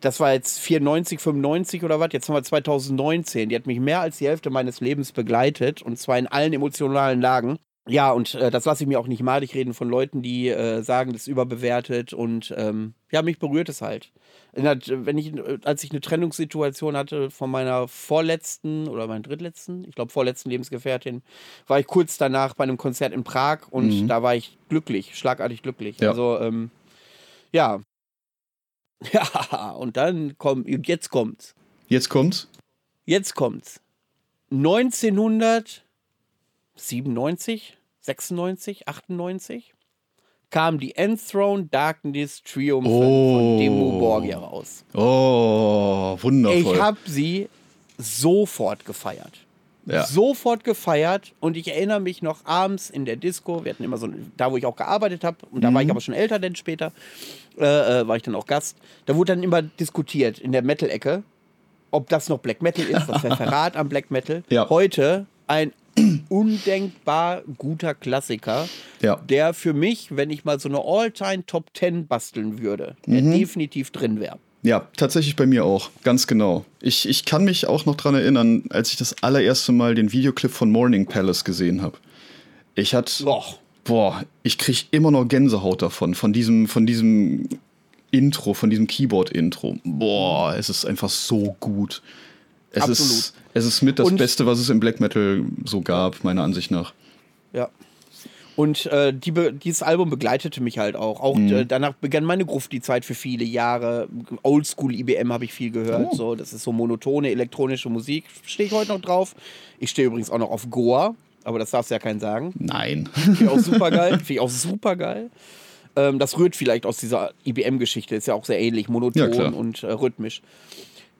B: das war jetzt 94, 95 oder was, jetzt haben wir 2019. Die hat mich mehr als die Hälfte meines Lebens begleitet und zwar in allen emotionalen Lagen. Ja, und äh, das lasse ich mir auch nicht malig reden von Leuten, die äh, sagen, das ist überbewertet und ähm, ja, mich berührt es halt. Wenn ich, als ich eine Trennungssituation hatte von meiner vorletzten oder meiner drittletzten, ich glaube vorletzten Lebensgefährtin, war ich kurz danach bei einem Konzert in Prag und da war ich glücklich, schlagartig glücklich.
C: Ja.
B: Also, ähm, ja. *laughs* Ja, und dann kommt, jetzt kommt's.
C: Jetzt kommt's.
B: Jetzt kommt's. 1997, 96, 98 kam die Enthroned Darkness Triumph
C: Oh.
B: von Demo Borgia raus.
C: Oh, wundervoll.
B: Ich habe sie sofort gefeiert.
C: Ja.
B: Sofort gefeiert und ich erinnere mich noch abends in der Disco, wir hatten immer so, da wo ich auch gearbeitet habe, und da
C: Mhm.
B: war ich aber schon älter denn später, äh, äh, war ich dann auch Gast, da wurde dann immer diskutiert in der Metal-Ecke, ob das noch Black Metal ist, das wäre *laughs* Verrat am Black Metal.
C: Ja.
B: Heute ein *clears throat* undenkbar guter Klassiker,
C: Ja.
B: der für mich, wenn ich mal so eine All-Time Top 10 basteln würde, der
C: Mhm.
B: definitiv drin wäre.
C: Ja, tatsächlich bei mir auch, ganz genau. Ich, ich kann mich auch noch dran erinnern, als ich das allererste Mal den Videoclip von Morning Palace gesehen habe. Ich hatte,
B: Boah.
C: boah, ich kriege immer noch Gänsehaut davon, von diesem, von diesem Intro, von diesem Keyboard-Intro. Boah, es ist einfach so gut. Es
B: Absolut.
C: ist, es ist mit das
B: Und-
C: Beste, was es im Black Metal so gab, meiner Ansicht nach.
B: Ja. Und äh, die dieses Album begleitete mich halt auch. Auch
C: Mhm.
B: äh, danach begann meine Gruft die Zeit für viele Jahre. Oldschool IBM habe ich viel gehört.
C: Oh.
B: So, das ist so monotone elektronische Musik. Stehe ich heute noch drauf. Ich stehe übrigens auch noch auf Goa, aber das darfst du ja keinen sagen.
C: Nein.
B: Finde ich auch super geil. Finde ich auch super geil. Ähm, das rührt vielleicht aus dieser IBM-Geschichte. Ist ja auch sehr ähnlich,
C: Ja,
B: monoton
C: klar.
B: und äh, rhythmisch.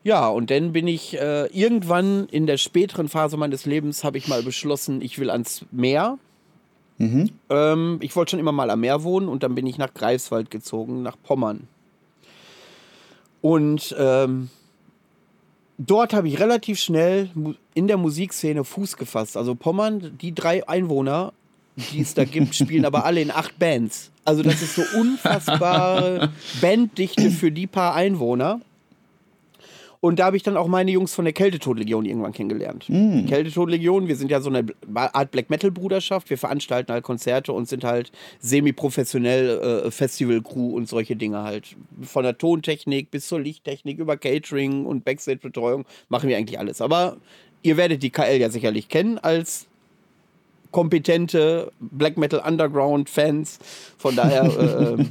B: Ja, und dann bin ich äh, irgendwann in der späteren Phase meines Lebens habe ich mal beschlossen, ich will ans Meer.
C: Mhm.
B: Ähm, ich wollte schon immer mal am Meer wohnen und dann bin ich nach Greifswald gezogen, nach Pommern. Und ähm, dort habe ich relativ schnell in der Musikszene Fuß gefasst. Also Pommern, die drei Einwohner, die es da gibt, *laughs* spielen aber alle in acht Bands. Also das ist so unfassbare *laughs* Banddichte für die paar Einwohner. Und da habe ich dann auch meine Jungs von der Kältetodlegion irgendwann kennengelernt. Die Kältetodlegion, wir sind ja so eine Art Black Metal Bruderschaft. Wir veranstalten halt Konzerte und sind halt semi-professionell äh, Festival-Crew und solche Dinge halt. Von der Tontechnik bis zur Lichttechnik über Catering und Backstage-Betreuung machen wir eigentlich alles. Aber ihr werdet die KL ja sicherlich kennen als kompetente Black Metal Underground Fans. Von daher, *laughs* äh, äh,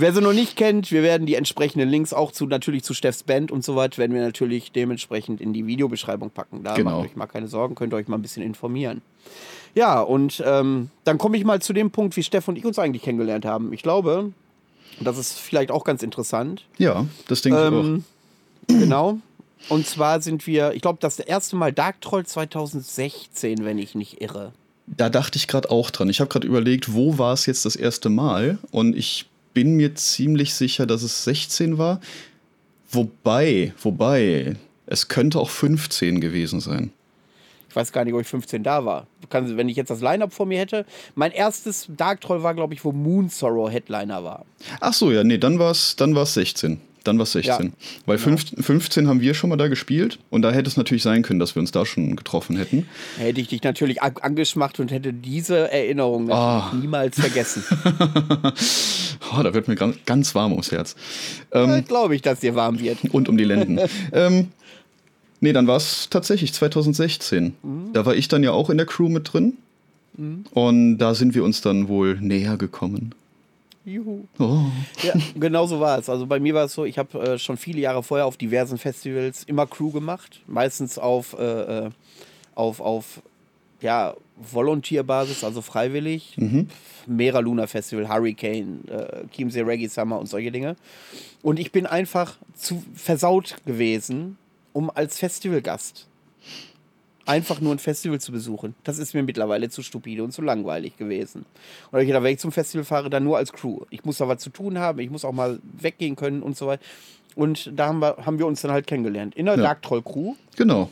B: wer sie noch nicht kennt, wir werden die entsprechenden Links auch zu natürlich zu Steffs Band und so weiter werden wir natürlich dementsprechend in die Videobeschreibung packen. Da
C: Genau.
B: macht euch mal keine Sorgen, könnt ihr euch mal ein bisschen informieren. Ja, und ähm, dann komme ich mal zu dem Punkt, wie Steff und ich uns eigentlich kennengelernt haben. Ich glaube, Das ist vielleicht auch ganz interessant.
C: Ja, das denke
B: Ähm, genau. Und zwar sind wir, ich glaube, das erste Mal Dark Troll 2016, wenn ich nicht irre.
C: Da dachte ich gerade auch dran. Ich habe gerade überlegt, wo war es jetzt das erste Mal? Und ich bin mir ziemlich sicher, dass es 16 war. Wobei, wobei, es könnte auch 15 gewesen sein.
B: Ich weiß gar nicht, ob ich 15 da war. Kann, wenn ich jetzt das Line-Up vor mir hätte. Mein erstes Dark Troll war, glaube ich, wo Moon Sorrow Headliner war.
C: Ach so, ja, nee, dann war es dann war's 16. Dann war es 16.
B: Ja,
C: Weil 15, 15 haben wir schon mal da gespielt. Und da hätte es natürlich sein können, dass wir uns da schon getroffen hätten.
B: Hätte ich dich natürlich an- angeschmacht und hätte diese Erinnerung
C: Ah.
B: niemals vergessen. *laughs*
C: Oh, da wird mir ganz, warm ums Herz.
B: äh, glaube ich, dass dir warm wird. *laughs*
C: Und um die Lenden. ähm, nee, dann war es tatsächlich 2016. Da war ich dann ja auch in der Crew mit drin. Und da sind wir uns dann wohl näher gekommen.
B: Juhu.
C: Oh.
B: Ja, genau so war es. Also bei mir war es so, ich habe äh, schon viele Jahre vorher auf diversen Festivals immer Crew gemacht. Meistens auf, äh, äh, auf, auf ja, Volunteer-Basis, also freiwillig. Mera Luna Festival, Hurricane, äh, Chiemsee Reggae Summer und solche Dinge. Und ich bin einfach zu versaut gewesen, um als Festivalgast einfach nur ein Festival zu besuchen. Das ist mir mittlerweile zu stupide und zu langweilig gewesen. Und ich gedacht, wenn ich zum Festival fahre, dann nur als Crew. Ich muss da was zu tun haben, ich muss auch mal weggehen können und so weiter. Und da haben wir, haben wir uns dann halt kennengelernt. In der
C: Ja.
B: Dark Troll Crew.
C: Genau.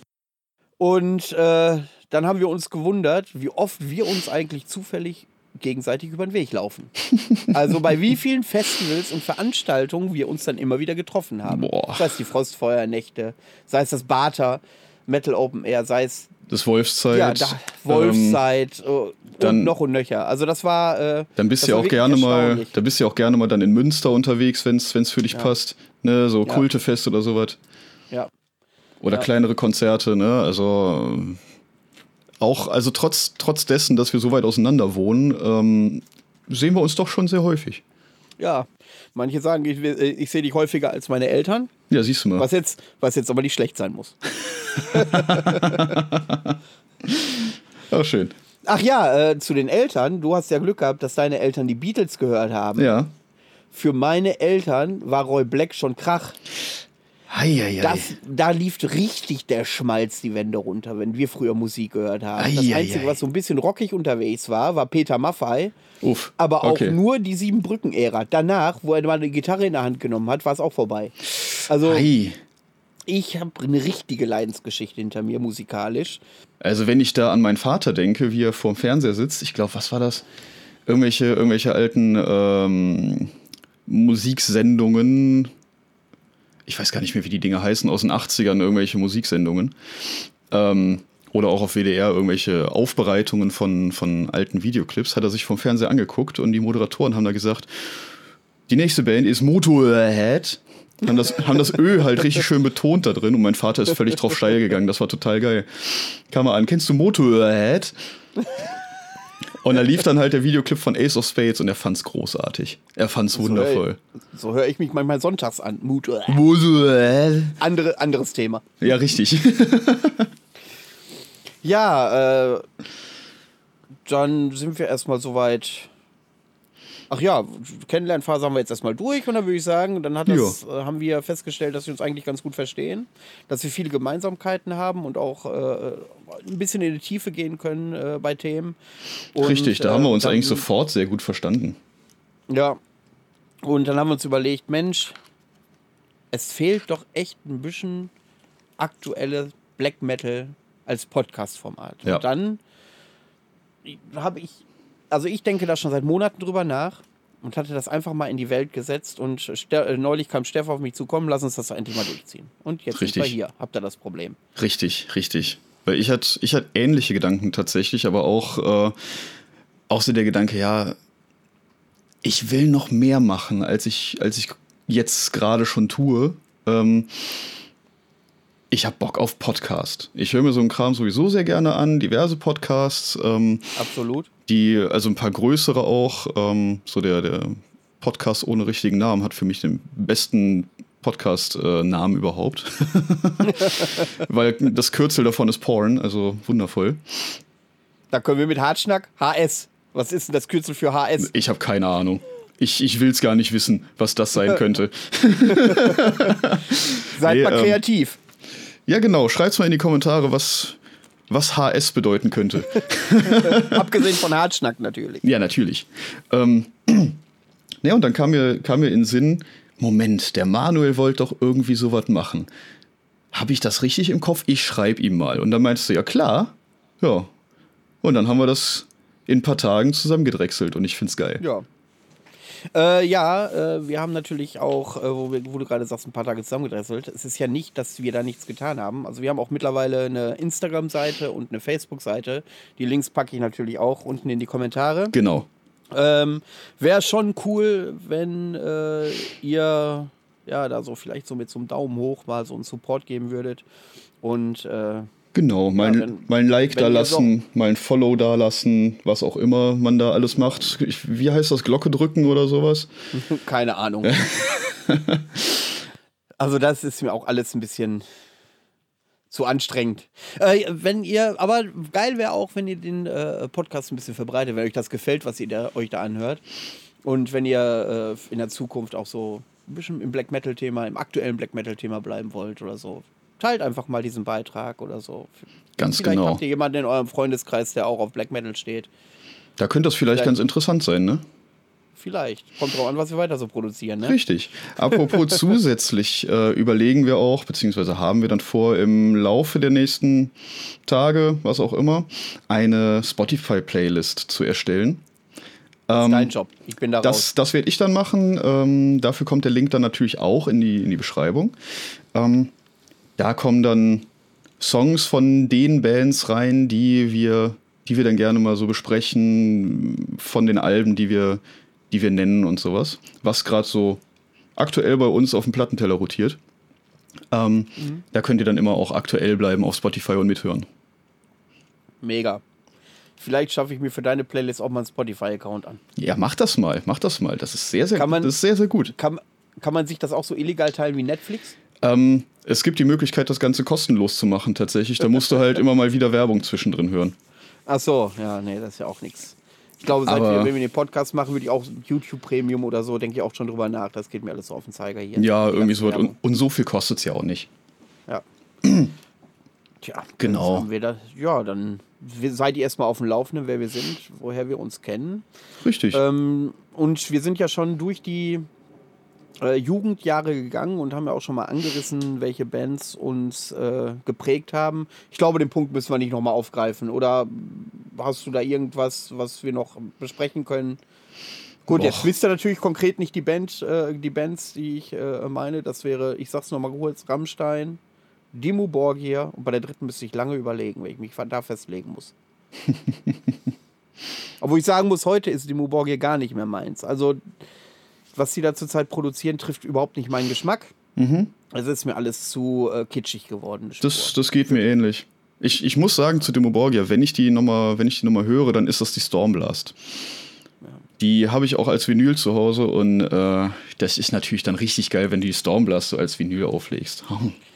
B: Und äh, dann haben wir uns gewundert, wie oft wir uns eigentlich zufällig gegenseitig über den Weg laufen. *laughs* Also bei wie vielen Festivals und Veranstaltungen wir uns dann immer wieder getroffen haben.
C: Boah.
B: Sei es die Frostfeuernächte, sei es das Barter, Metal Open Air, sei es
C: Das Wolfszeit.
B: ja, da,
C: ähm,
B: Wolfszeit äh,
C: dann-
B: noch und nöcher. Also das war. Äh,
C: Dann bist du ja auch gerne mal, da bist du ja auch gerne mal dann in Münster unterwegs, wenn es für dich passt. Ne, so
B: Ja.
C: Kultefest oder sowas.
B: Ja.
C: Oder
B: Ja.
C: kleinere Konzerte, ne? Also ähm, auch, also trotz, trotz dessen, dass wir so weit auseinander wohnen, ähm, sehen wir uns doch schon sehr häufig.
B: ja. Manche sagen, ich, äh, ich sehe dich häufiger als meine Eltern,
C: Ja, siehst du mal.
B: was jetzt, was jetzt aber nicht schlecht sein muss. *laughs*
C: Ach, schön.
B: Ach ja, äh, zu den Eltern. Du hast ja Glück gehabt, dass deine Eltern die Beatles gehört haben.
C: Ja.
B: Für meine Eltern war Roy Black schon Krach.
C: Eieiei.
B: Das, da lief richtig der Schmalz die Wände runter, wenn wir früher Musik gehört haben. Das
C: Eieiei.
B: Einzige, was so ein bisschen rockig unterwegs war, war Peter Maffei.
C: Uff.
B: Aber auch
C: okay.
B: nur die Siebenbrücken-Ära. Danach, wo er mal eine Gitarre in der Hand genommen hat, war es auch vorbei. Also
C: Ei.
B: ich habe eine richtige Leidensgeschichte hinter mir musikalisch.
C: Also wenn ich da an meinen Vater denke, wie er vorm Fernseher sitzt, ich glaube, was war das? Irgendwelche, irgendwelche alten ähm, Musiksendungen. Ich weiß gar nicht mehr, wie die Dinge heißen, aus den 80ern, irgendwelche Musiksendungen. Ähm, oder auch auf WDR irgendwelche Aufbereitungen von, von alten Videoclips, hat er sich vom Fernseher angeguckt und die Moderatoren haben da gesagt, die nächste Band ist Motorhead. Haben das, haben das Ö halt richtig schön betont da drin und mein Vater ist völlig drauf steil gegangen. Das war total geil. Kam mal an, kennst du Motorhead? Und da lief dann halt der Videoclip von Ace of Spades und er fand's großartig. Er fand's wundervoll.
B: So höre ich mich manchmal sonntags an. Mut. Andere, anderes Thema.
C: Ja, richtig. *laughs*
B: Ja, äh, dann sind wir erstmal soweit. Ach ja, Kennenlernphase haben wir jetzt erstmal durch und dann würde ich sagen, dann das, äh, haben wir festgestellt, dass wir uns eigentlich ganz gut verstehen, dass wir viele Gemeinsamkeiten haben und auch äh, ein bisschen in die Tiefe gehen können äh, bei Themen. Und,
C: richtig, da haben wir
B: äh,
C: uns
B: dann-
C: eigentlich sofort sehr gut verstanden.
B: Ja. Und dann haben wir uns überlegt, Mensch, es fehlt doch echt ein bisschen aktuelle Black Metal als Podcast-Format.
C: Ja.
B: Und dann habe ich, also ich denke da schon seit Monaten drüber nach und hatte das einfach mal in die Welt gesetzt und Ste äh, neulich kam Steff auf mich zukommen, lass uns das endlich mal durchziehen. Und jetzt sind wir
C: Richtig.
B: hier, habt ihr das Problem.
C: Richtig, richtig. Weil ich hatte ich hatte ähnliche Gedanken tatsächlich, aber auch, äh, auch so der Gedanke, ja, ich will noch mehr machen, als ich, als ich jetzt gerade schon tue. Ähm, ich habe Bock auf Podcast. Ich höre mir so einen Kram sowieso sehr gerne an, diverse Podcasts, ähm,
B: Absolut.
C: die, also ein paar größere auch. Ähm, so der, der Podcast ohne richtigen Namen hat für mich den besten Podcast-Namen überhaupt. *laughs* Weil das Kürzel davon ist Porn, also wundervoll.
B: Da können wir mit Hartschnack HS. Was ist denn das Kürzel für HS?
C: Ich habe keine Ahnung. Ich, ich will es gar nicht wissen, was das sein könnte. *laughs*
B: Seid
C: Nee,
B: mal
C: ähm,
B: kreativ.
C: Ja, genau. Schreibt's mal in die Kommentare, was, was HS bedeuten könnte. *laughs*
B: Abgesehen von Hartschnack natürlich.
C: Ja, natürlich. Ähm, *clears throat* ja, und dann kam mir, kam mir in den Sinn, Moment, der Manuel wollte doch irgendwie sowas machen. Habe ich das richtig im Kopf? Ich schreibe ihm mal. Und dann meintest du, ja klar. Ja. Und dann haben wir das in ein paar Tagen zusammengedrechselt und ich find's geil.
B: Ja. Äh, ja, äh, wir haben natürlich auch, äh, wo, wir, wo du gerade sagst, ein paar Tage zusammengedresselt. Es ist ja nicht, dass wir da nichts getan haben. Also wir haben auch mittlerweile eine Instagram-Seite und eine Facebook-Seite. Die Links packe ich natürlich auch unten in die Kommentare.
C: Genau.
B: Ähm, Wäre schon cool, wenn äh, ihr ja da so vielleicht so mit so einem Daumen hoch mal so einen Support geben würdet. Und äh,
C: Genau, mal, ein-
B: wenn-
C: mal ein Like da lassen, mal ein Follow da lassen, was auch immer man da alles macht. Ich, wie heißt das? Glocke drücken oder sowas? *laughs*
B: keine Ahnung. *laughs* also das ist mir auch alles ein bisschen zu anstrengend. Äh, wenn ihr, aber geil wäre auch, wenn ihr den äh, Podcast ein bisschen verbreitet, wenn euch das gefällt, was ihr da, euch da anhört. Und wenn ihr äh, in der Zukunft auch so ein bisschen im Black Metal-Thema, im aktuellen Black Metal-Thema bleiben wollt oder so. Teilt einfach mal diesen Beitrag oder so.
C: Ganz
B: Vielleicht
C: genau.
B: habt ihr jemanden in eurem Freundeskreis, der auch auf Black Metal steht.
C: Da könnte das vielleicht
B: Vielleicht-
C: ganz interessant sein, ne?
B: Vielleicht. Kommt drauf an, was wir weiter so produzieren, ne?
C: Richtig. Apropos *laughs* zusätzlich äh, überlegen wir auch, beziehungsweise haben wir dann vor, im Laufe der nächsten Tage, was auch immer, eine Spotify-Playlist zu erstellen.
B: Das ist
C: Ähm,
B: dein Job. Ich bin da raus.
C: Das, das werde ich dann machen. Ähm, dafür kommt der Link dann natürlich auch in die, in die Beschreibung. Ähm, da kommen dann Songs von den Bands rein, die wir, die wir dann gerne mal so besprechen, von den Alben, die wir, die wir nennen und sowas. Was gerade so aktuell bei uns auf dem Plattenteller rotiert. Ähm, Da könnt ihr dann immer auch aktuell bleiben auf Spotify und mithören.
B: Mega. Vielleicht schaffe ich mir für deine Playlist auch mal einen Spotify-Account an.
C: Ja, mach das mal, mach das mal. Das ist sehr, sehr,
B: man-
C: das ist sehr, sehr gut.
B: Kann, kann man sich das auch so illegal teilen wie Netflix?
C: Ähm, es gibt die Möglichkeit, das Ganze kostenlos zu machen, tatsächlich. Da musst du halt immer mal wieder Werbung zwischendrin hören.
B: Ach so, ja, nee, das ist ja auch nichts. Ich glaube, seit wir, wenn wir den Podcast machen, würde ich auch YouTube Premium oder so, denke ich auch schon drüber nach. Das geht mir alles so auf den Zeiger hier.
C: Ja, irgendwie so. Und, und so viel kostet es ja auch nicht.
B: Ja. *clears throat* Tja,
C: Genau.
B: dann haben wir das, ja, dann seid ihr erstmal auf dem Laufenden, wer wir sind, woher wir uns kennen.
C: Richtig.
B: Ähm, und wir sind ja schon durch die äh, Jugendjahre gegangen und haben ja auch schon mal angerissen, welche Bands uns äh, geprägt haben. Ich glaube, den Punkt müssen wir nicht nochmal aufgreifen. Oder hast du da irgendwas, was wir noch besprechen können? Gut, jetzt
C: Och.
B: wisst ihr natürlich konkret nicht die Band, äh, die Bands, die ich äh, meine. Das wäre, ich sag's nochmal kurz, Rammstein, Dimo Borgia und bei der dritten müsste ich lange überlegen, wenn ich mich da festlegen muss. *laughs* Obwohl ich sagen muss, heute ist Dimo Borgia gar nicht mehr meins. Also, was sie da zurzeit produzieren, trifft überhaupt nicht meinen Geschmack. Es ist mir alles zu äh, kitschig geworden.
C: das, das geht mir ähnlich. Ich, ich muss sagen zu Demo Borgia, wenn ich die nochmal, wenn ich die Nummer höre, dann ist das die Stormblast. Die habe ich auch als Vinyl zu Hause und äh, das ist natürlich dann richtig geil, wenn du die Stormblast so als Vinyl auflegst. *laughs*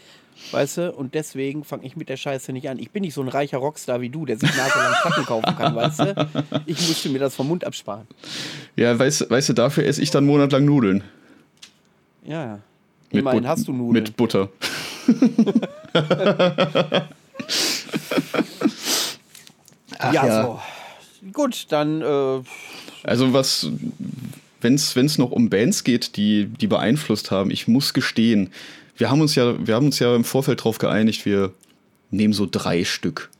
B: Weißt du? Und deswegen fange ich mit der Scheiße nicht an. Ich bin nicht so ein reicher Rockstar wie du, der sich naselang Platten kaufen kann, weißt du? Ich musste mir das vom Mund absparen.
C: Ja, weißt, weißt du, dafür esse ich dann monatelang Nudeln.
B: Ja, Immerhin hast du Nudeln.
C: Mit Butter. *laughs*
B: ja,
C: ja.
B: so. Gut, dann äh,
C: Also was, wenn es noch um Bands geht, die, die beeinflusst haben, ich muss gestehen, wir haben uns ja, wir haben uns ja im Vorfeld darauf geeinigt, wir nehmen so drei Stück.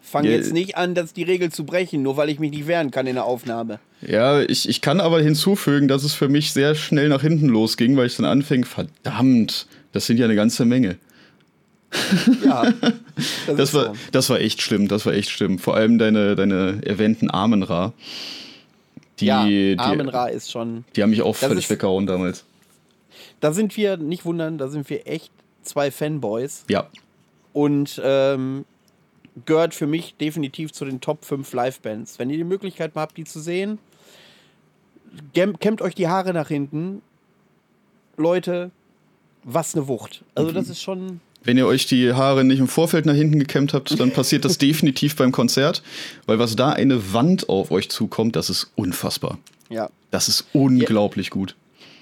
B: fang
C: Ja.
B: jetzt nicht an, das die Regel zu brechen, nur weil ich mich nicht wehren kann in der Aufnahme.
C: Ja, ich, ich kann aber hinzufügen, dass es für mich sehr schnell nach hinten losging, weil ich dann anfing, verdammt, das sind ja eine ganze Menge.
B: Ja, das, *laughs*
C: Das war,
B: so.
C: das war echt schlimm, das war echt schlimm. Vor allem deine, deine erwähnten Armenra. Die,
B: ja,
C: die,
B: Armen Ra ist schon.
C: die haben mich auch völlig
B: ist-
C: weggehauen damals.
B: Da sind wir, nicht wundern, da sind wir echt zwei Fanboys.
C: Ja,
B: Und ähm, gehört für mich definitiv zu den Top 5 Live-Bands. Wenn ihr die Möglichkeit mal habt, die zu sehen, kämmt euch die Haare nach hinten. Leute, was eine Wucht. Also das ist schon.
C: Wenn ihr euch die Haare nicht im Vorfeld nach hinten gekämmt habt, dann passiert das *laughs* definitiv beim Konzert, weil was da eine Wand auf euch zukommt, das ist unfassbar.
B: Ja.
C: Das ist unglaublich gut.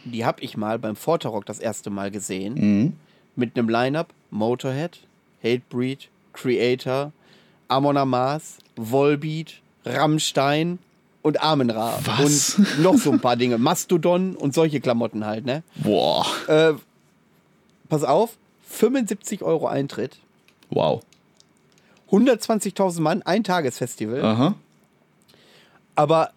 B: Die habe ich mal beim Vorterock das erste Mal gesehen.
C: Mhm.
B: Mit einem Line-Up: Motorhead, Hatebreed, Creator, Amon Amarth, Volbeat, Rammstein und Amen-Ra.
C: Was?
B: Und *laughs* noch so ein paar Dinge. Mastodon und solche Klamotten halt, ne?
C: Boah.
B: Äh, pass auf: 75 Euro Eintritt,
C: Wow.
B: 120.000 Mann, ein Tagesfestival.
C: Aha.
B: Aber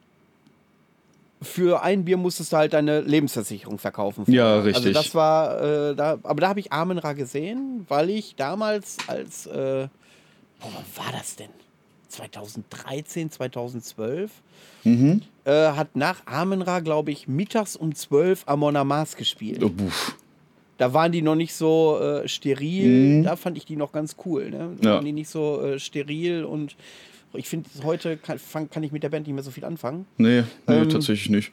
B: für ein Bier musstest du halt deine Lebensversicherung verkaufen.
C: Ja,
B: Also
C: richtig.
B: das war, äh, da, aber da habe ich Amenra gesehen, weil ich damals als, äh, boah, wann war das denn? 2013, 2012?
C: Mhm.
B: Äh, hat nach Amenra, glaube ich, mittags um 12 Amon Amas gespielt.
C: Oh.
B: Da waren die noch nicht so äh, steril.
C: Mhm.
B: Da fand ich die noch ganz cool. Ne? Da
C: Ja.
B: waren die nicht so äh, steril und ich finde, heute kann, fang, kann ich mit der Band nicht mehr so viel anfangen.
C: Nee, nee
B: Ähm,
C: tatsächlich nicht.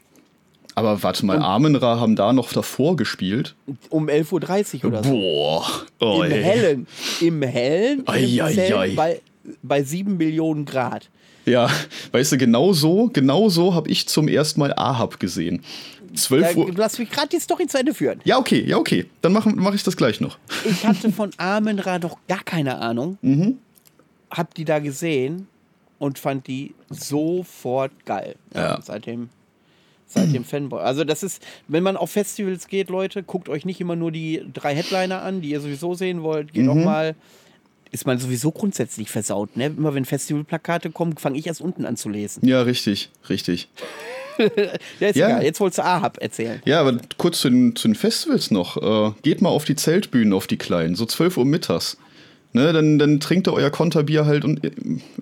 C: Aber warte mal, Amenra haben da noch davor gespielt.
B: Um 11.30 Uhr oder so.
C: Boah. Oh,
B: Im
C: ey.
B: Hellen. Im Hellen.
C: Ei, ei,
B: Zelt
C: ei.
B: Bei, bei 7 Millionen Grad.
C: Ja, weißt du, genau so, genau so habe ich zum ersten Mal Ahab gesehen. 12
B: Da,
C: Uhr.
B: lass mich gerade die Story zu Ende führen.
C: Ja, okay, ja, okay. Dann mache mach ich das gleich noch.
B: Ich hatte von Amenra doch gar keine Ahnung.
C: Mhm.
B: Hab die da gesehen und fand die sofort geil.
C: Ja.
B: Seitdem, seitdem Fanboy. Also das ist, wenn man auf Festivals geht, Leute, guckt euch nicht immer nur die drei Headliner an, die ihr sowieso sehen wollt. Geht auch
C: Mhm.
B: mal, ist man sowieso grundsätzlich versaut. Ne? Immer wenn Festivalplakate kommen, fange ich erst unten an zu lesen.
C: Ja, richtig, richtig. *laughs*
B: Ja, ist
C: Ja.
B: egal. Jetzt wolltest du Ahab erzählen.
C: Ja, aber kurz zu den, zu den Festivals noch. Äh, geht mal auf die Zeltbühnen, auf die kleinen, so 12 Uhr mittags. Ne, dann, dann trinkt ihr euer Konterbier halt und,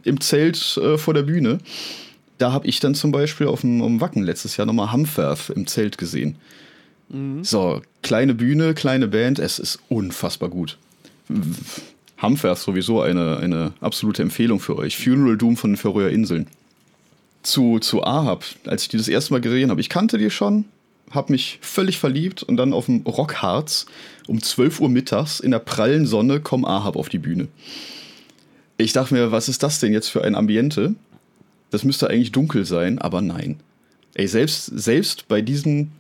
C: im Zelt äh, vor der Bühne. Da habe ich dann zum Beispiel auf dem, auf dem Wacken letztes Jahr nochmal Hamferth im Zelt gesehen. So, kleine Bühne, kleine Band, es ist unfassbar gut. Hamferth sowieso eine, eine absolute Empfehlung für euch. Funeral Doom von den Färöer Inseln. Zu, zu Ahab, als ich die das erste Mal gesehen habe. Ich kannte die schon, habe mich völlig verliebt und dann auf dem Rockharz um 12 Uhr mittags in der prallen Sonne kommt Ahab auf die Bühne. Ich dachte mir, was ist das denn jetzt für ein Ambiente? Das müsste eigentlich dunkel sein, aber nein. Ey, selbst, selbst bei diesen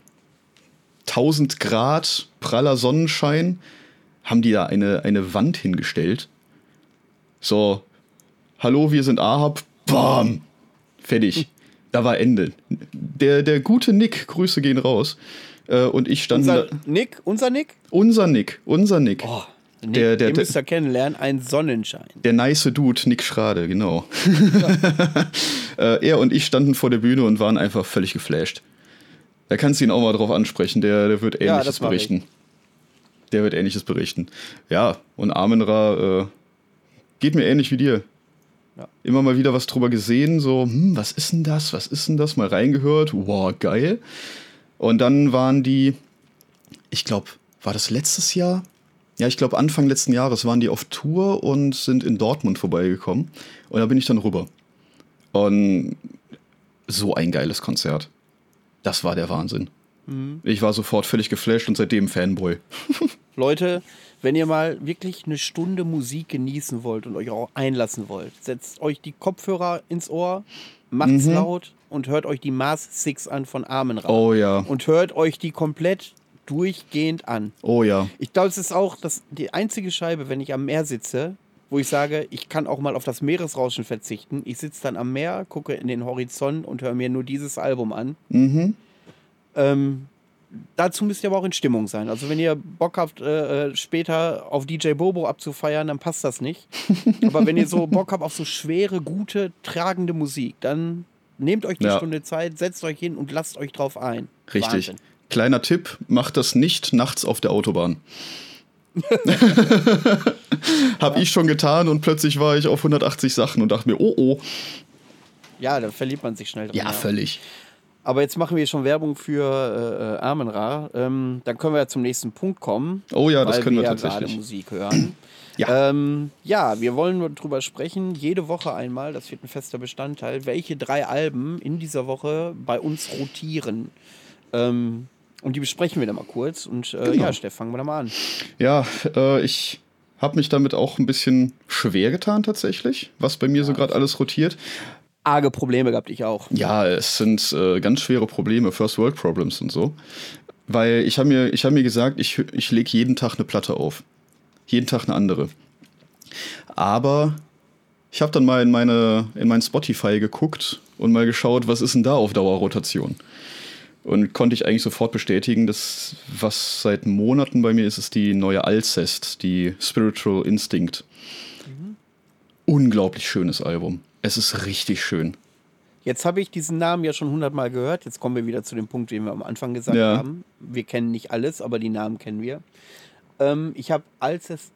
C: 1000 Grad praller Sonnenschein haben die da eine, eine Wand hingestellt. So, hallo, wir sind Ahab. Bam! Fertig. Da war Ende. Der, der gute Nick, Grüße gehen raus. Äh, und ich stand
B: Unser
C: da.
B: Nick, unser Nick?
C: Unser Nick, unser Nick.
B: Oh, Nick,
C: Der- der-
B: den müsst ihr kennenlernen. Ein Sonnenschein.
C: Der nice Dude, Nick Schrade, genau. *laughs* äh, er und ich standen vor der Bühne und waren einfach völlig geflasht. Da kannst du ihn auch mal drauf ansprechen, der, der wird
B: Ja,
C: Ähnliches
B: ich.
C: berichten. Der wird Ähnliches berichten. Ja, und Amenra äh, geht mir ähnlich wie dir.
B: Ja.
C: Immer mal wieder was drüber gesehen, so, hm, was ist denn das? Was ist denn das? Mal reingehört, wow, geil. Und dann waren die, ich glaube, war das letztes Jahr? Ja, ich glaube, Anfang letzten Jahres waren die auf Tour und sind in Dortmund vorbeigekommen. Und da bin ich dann rüber. Und so ein geiles Konzert. Das war der Wahnsinn. Ich war sofort völlig geflasht und seitdem Fanboy. *laughs*
B: Leute, wenn ihr mal wirklich eine Stunde Musik genießen wollt und euch auch einlassen wollt, setzt euch die Kopfhörer ins Ohr, macht's
C: Mhm.
B: laut und hört euch die Mars 6 an von Amenra.
C: Oh ja,
B: Und hört euch die komplett durchgehend an.
C: oh ja.
B: Ich glaube, es ist auch das, die einzige Scheibe, wenn ich am Meer sitze, wo ich sage, ich kann auch mal auf das Meeresrauschen verzichten. Ich sitze dann am Meer, gucke in den Horizont und höre mir nur dieses Album an.
C: Mhm.
B: Ähm, dazu müsst ihr aber auch in Stimmung sein. Also wenn ihr Bock habt, äh, äh, später auf DJ Bobo abzufeiern, dann passt das nicht. *laughs* aber wenn ihr so Bock habt auf so schwere, gute, tragende Musik, dann nehmt euch die
C: Ja.
B: Stunde Zeit, setzt euch hin und lasst euch drauf ein.
C: Richtig.
B: Wahnsinn.
C: Kleiner Tipp, macht das nicht nachts auf der Autobahn. *laughs* Hab ich schon getan und plötzlich war ich auf 180 Sachen und dachte mir, oh oh.
B: Ja, da verliebt man sich schnell drin.
C: völlig.
B: Aber jetzt machen wir schon Werbung für äh, äh, Amenra. Ähm, dann können wir ja zum nächsten Punkt kommen.
C: Oh ja, das können wir
B: ja
C: tatsächlich.
B: Musik hören. *clears throat*
C: Ja.
B: Ähm, ja, wir wollen nur drüber sprechen, jede Woche einmal, das wird ein fester Bestandteil, welche drei Alben in dieser Woche bei uns rotieren. Ähm, und die besprechen wir dann mal kurz. Und äh,
C: Genau.
B: ja, Steff, fangen wir da mal an.
C: Ja, äh, ich habe mich damit auch ein bisschen schwer getan tatsächlich, was bei mir so gerade alles rotiert.
B: Arge Probleme gehabt, ich auch.
C: Ja, es sind äh, ganz schwere Probleme, First World Problems und so. Weil ich habe mir, hab mir gesagt, ich, ich lege jeden Tag eine Platte auf. Jeden Tag eine andere. Aber ich habe dann mal in, meine, in mein Spotify geguckt und mal geschaut, was ist denn da auf Dauerrotation. Und konnte ich eigentlich sofort bestätigen, dass was seit Monaten bei mir ist, ist die neue Alcest, die Spiritual Instinct. Mhm. Unglaublich schönes Album. Es ist richtig schön.
B: Jetzt habe ich diesen Namen ja schon hundertmal gehört. Jetzt kommen wir wieder zu dem Punkt, den wir am Anfang gesagt ja. haben. Wir kennen nicht alles, aber die Namen kennen wir. Ähm, ich habe Alcest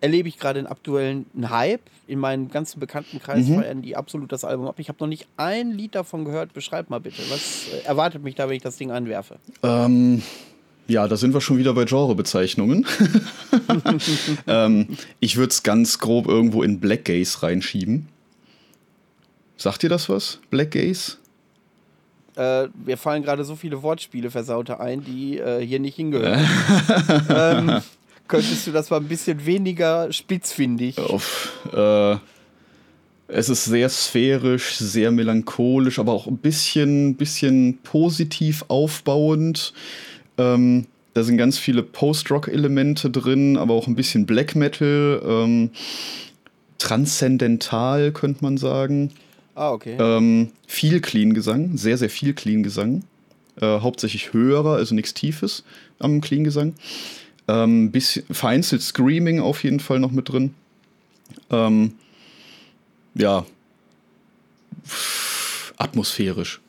B: erlebe ich gerade einen aktuellen Hype. In meinem ganzen Bekanntenkreis mhm. feiern die absolut das Album ab. Ich habe noch nicht ein Lied davon gehört. Beschreib mal bitte. Was äh, erwartet mich da, wenn ich das Ding anwerfe?
C: Ähm, ja, da sind wir schon wieder bei Genrebezeichnungen. *laughs* *laughs* ähm, ich würde es ganz grob irgendwo in Black Gaze reinschieben. Sagt ihr das was? Black Gaze?
B: Äh, mir fallen gerade so viele Wortspiele versaute ein, die äh, hier nicht hingehören. *laughs* ähm, könntest du das mal ein bisschen weniger spitzfindig?
C: Auf, äh, es ist sehr sphärisch, sehr melancholisch, aber auch ein bisschen, bisschen positiv aufbauend. Ähm, da sind ganz viele Post-Rock-Elemente drin, aber auch ein bisschen Black Metal. Ähm, transzendental, könnte man sagen.
B: Ah, okay.
C: Ähm, viel Clean-Gesang, sehr, sehr viel Clean-Gesang. Äh, hauptsächlich höherer, also nichts Tiefes am Clean-Gesang. Ähm, bisschen, vereinzelt Screaming auf jeden Fall noch mit drin. Ähm, ja. Atmosphärisch.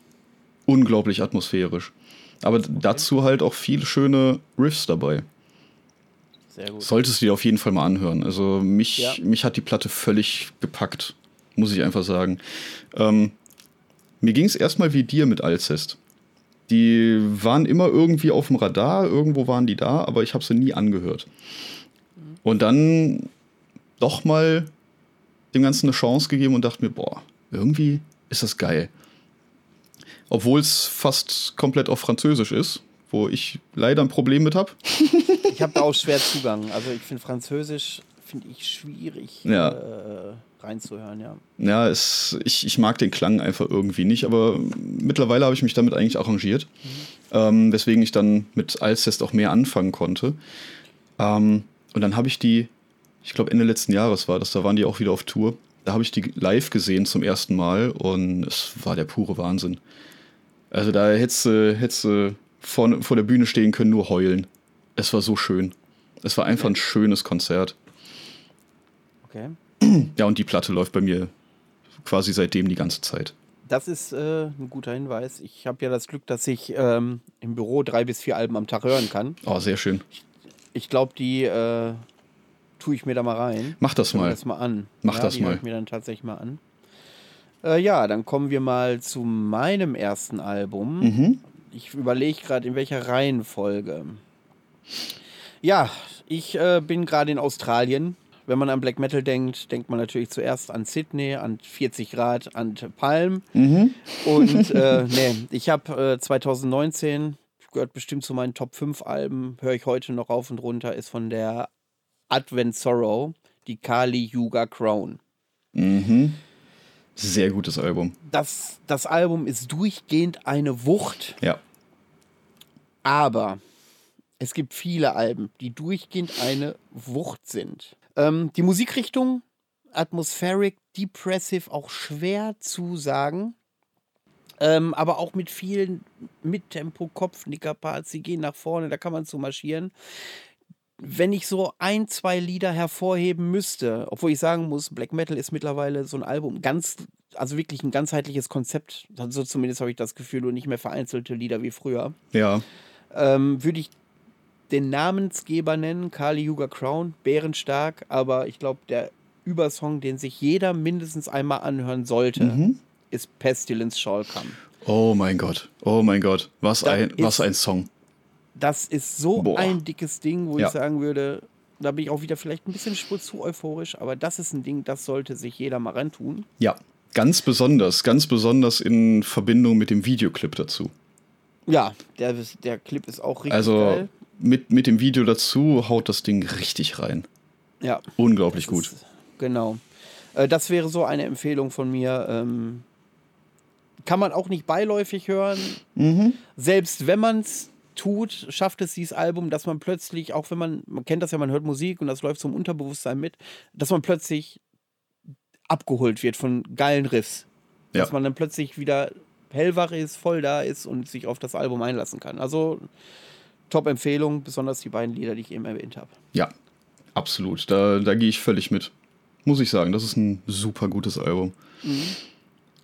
C: Unglaublich atmosphärisch. Aber okay. dazu halt auch viele schöne Riffs dabei. Sehr gut. Solltest du dir auf jeden Fall mal anhören. Also mich, ja. mich hat die Platte völlig gepackt, muss ich einfach sagen. Ähm, mir ging es erstmal wie dir mit Alcest. Die waren immer irgendwie auf dem Radar, irgendwo waren die da, aber ich habe sie nie angehört. Und dann doch mal dem Ganzen eine Chance gegeben und dachte mir, boah, irgendwie ist das geil. Obwohl es fast komplett auf Französisch ist, wo ich leider ein Problem mit habe.
B: ich habe da auch schwer Zugang. Also ich finde Französisch finde ich schwierig
C: ja.
B: äh, reinzuhören, ja.
C: Ja, es, ich, ich mag den Klang einfach irgendwie nicht, aber mittlerweile habe ich mich damit eigentlich arrangiert. Mhm. Ähm, weswegen ich dann mit Alcest auch mehr anfangen konnte. Ähm, und dann habe ich die, ich glaube Ende letzten Jahres war das, da waren die auch wieder auf Tour. Da habe ich die live gesehen zum ersten Mal und es war der pure Wahnsinn. Also da hättest du, vor, vor der Bühne stehen können, nur heulen. Es war so schön. Es war einfach ein schönes Konzert.
B: Okay. *clears throat*
C: Ja, und die Platte läuft bei mir quasi seitdem die ganze Zeit.
B: Das ist äh, ein guter Hinweis. Ich habe ja das Glück, dass ich ähm, im Büro drei bis vier Alben am Tag hören kann.
C: Oh, sehr schön.
B: Ich, ich glaube, die äh, tue ich mir da mal rein.
C: Mach das mal.
B: das mal an.
C: Mach ja, das
B: die
C: mal.
B: Ich mir dann tatsächlich mal an. Äh, ja, dann kommen wir mal zu meinem ersten Album.
C: Mhm.
B: Ich überlege gerade, in welcher Reihenfolge. Ja, ich äh, bin gerade in Australien wenn man an Black Metal denkt, denkt man natürlich zuerst an Sydney, an 40 Grad, an Palm.
C: Mhm.
B: Und äh, *laughs* nee, ich habe äh, 2019, gehört bestimmt zu meinen Top 5 Alben, höre ich heute noch rauf und runter, ist von der Advent Sorrow, die Kali Yuga Crown.
C: Mhm. Sehr gutes Album.
B: Das, das Album ist durchgehend eine Wucht.
C: Ja.
B: Aber es gibt viele Alben, die durchgehend eine Wucht sind. Ähm, die Musikrichtung, Atmospheric, Depressive, auch schwer zu sagen. Ähm, aber auch mit vielen Mittempo, Kopfnickerparts, sie gehen nach vorne, da kann man zu marschieren. Wenn ich so ein, zwei Lieder hervorheben müsste, obwohl ich sagen muss, Black Metal ist mittlerweile so ein Album, ganz, also wirklich ein ganzheitliches Konzept, so zumindest habe ich das Gefühl, und nicht mehr vereinzelte Lieder wie früher.
C: Ja.
B: Ähm, würde ich den Namensgeber nennen, Kali Yuga Crown, bärenstark, aber ich glaube, der Übersong, den sich jeder mindestens einmal anhören sollte,
C: mhm.
B: ist Pestilence Shall Come.
C: Oh mein Gott, oh mein Gott, was, ein, ist, was ein Song.
B: Das ist so Boah. ein dickes Ding, wo ja. ich sagen würde, da bin ich auch wieder vielleicht ein bisschen zu euphorisch, aber das ist ein Ding, das sollte sich jeder mal reintun.
C: Ja, ganz besonders, ganz besonders in Verbindung mit dem Videoclip dazu.
B: Ja, der, der Clip ist auch richtig
C: also,
B: geil
C: mit, mit dem Video dazu haut das Ding richtig rein.
B: Ja.
C: Unglaublich gut.
B: Ist, genau. Äh, das wäre so eine Empfehlung von mir. Ähm, kann man auch nicht beiläufig hören.
C: Mhm.
B: Selbst wenn man es tut, schafft es dieses Album, dass man plötzlich, auch wenn man, man kennt das ja, man hört Musik und das läuft zum Unterbewusstsein mit, dass man plötzlich abgeholt wird von geilen Riffs.
C: Ja.
B: Dass man dann plötzlich wieder hellwach ist, voll da ist und sich auf das Album einlassen kann. Also Top-Empfehlung, besonders die beiden Lieder, die ich eben erwähnt habe.
C: Ja, absolut. Da, da gehe ich völlig mit. Muss ich sagen, das ist ein super gutes Album.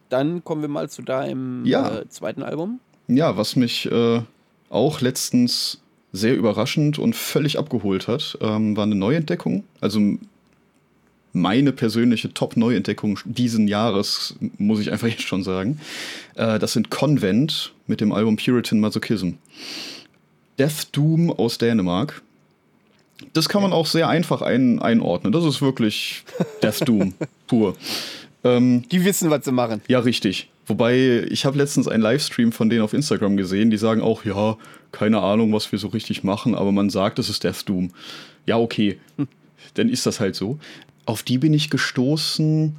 B: Dann kommen wir mal zu deinem
C: Ja.
B: äh, zweiten Album.
C: Ja, was mich äh, auch letztens sehr überraschend und völlig abgeholt hat, ähm, war eine Neuentdeckung. Also meine persönliche Top-Neuentdeckung diesen Jahres, muss ich einfach *laughs* jetzt schon sagen. Äh, das sind Convent mit dem Album Puritan Masochism. Death Doom aus Dänemark. Das kann man auch sehr einfach ein, einordnen. Das ist wirklich *laughs* Death Doom pur. Ähm,
B: Die wissen, was sie machen.
C: ja, richtig. Wobei, ich habe letztens einen Livestream von denen auf Instagram gesehen, die sagen auch, ja, keine Ahnung, was wir so richtig machen, aber man sagt, es ist Death Doom. Ja, okay. Dann ist das halt so. Auf die bin ich gestoßen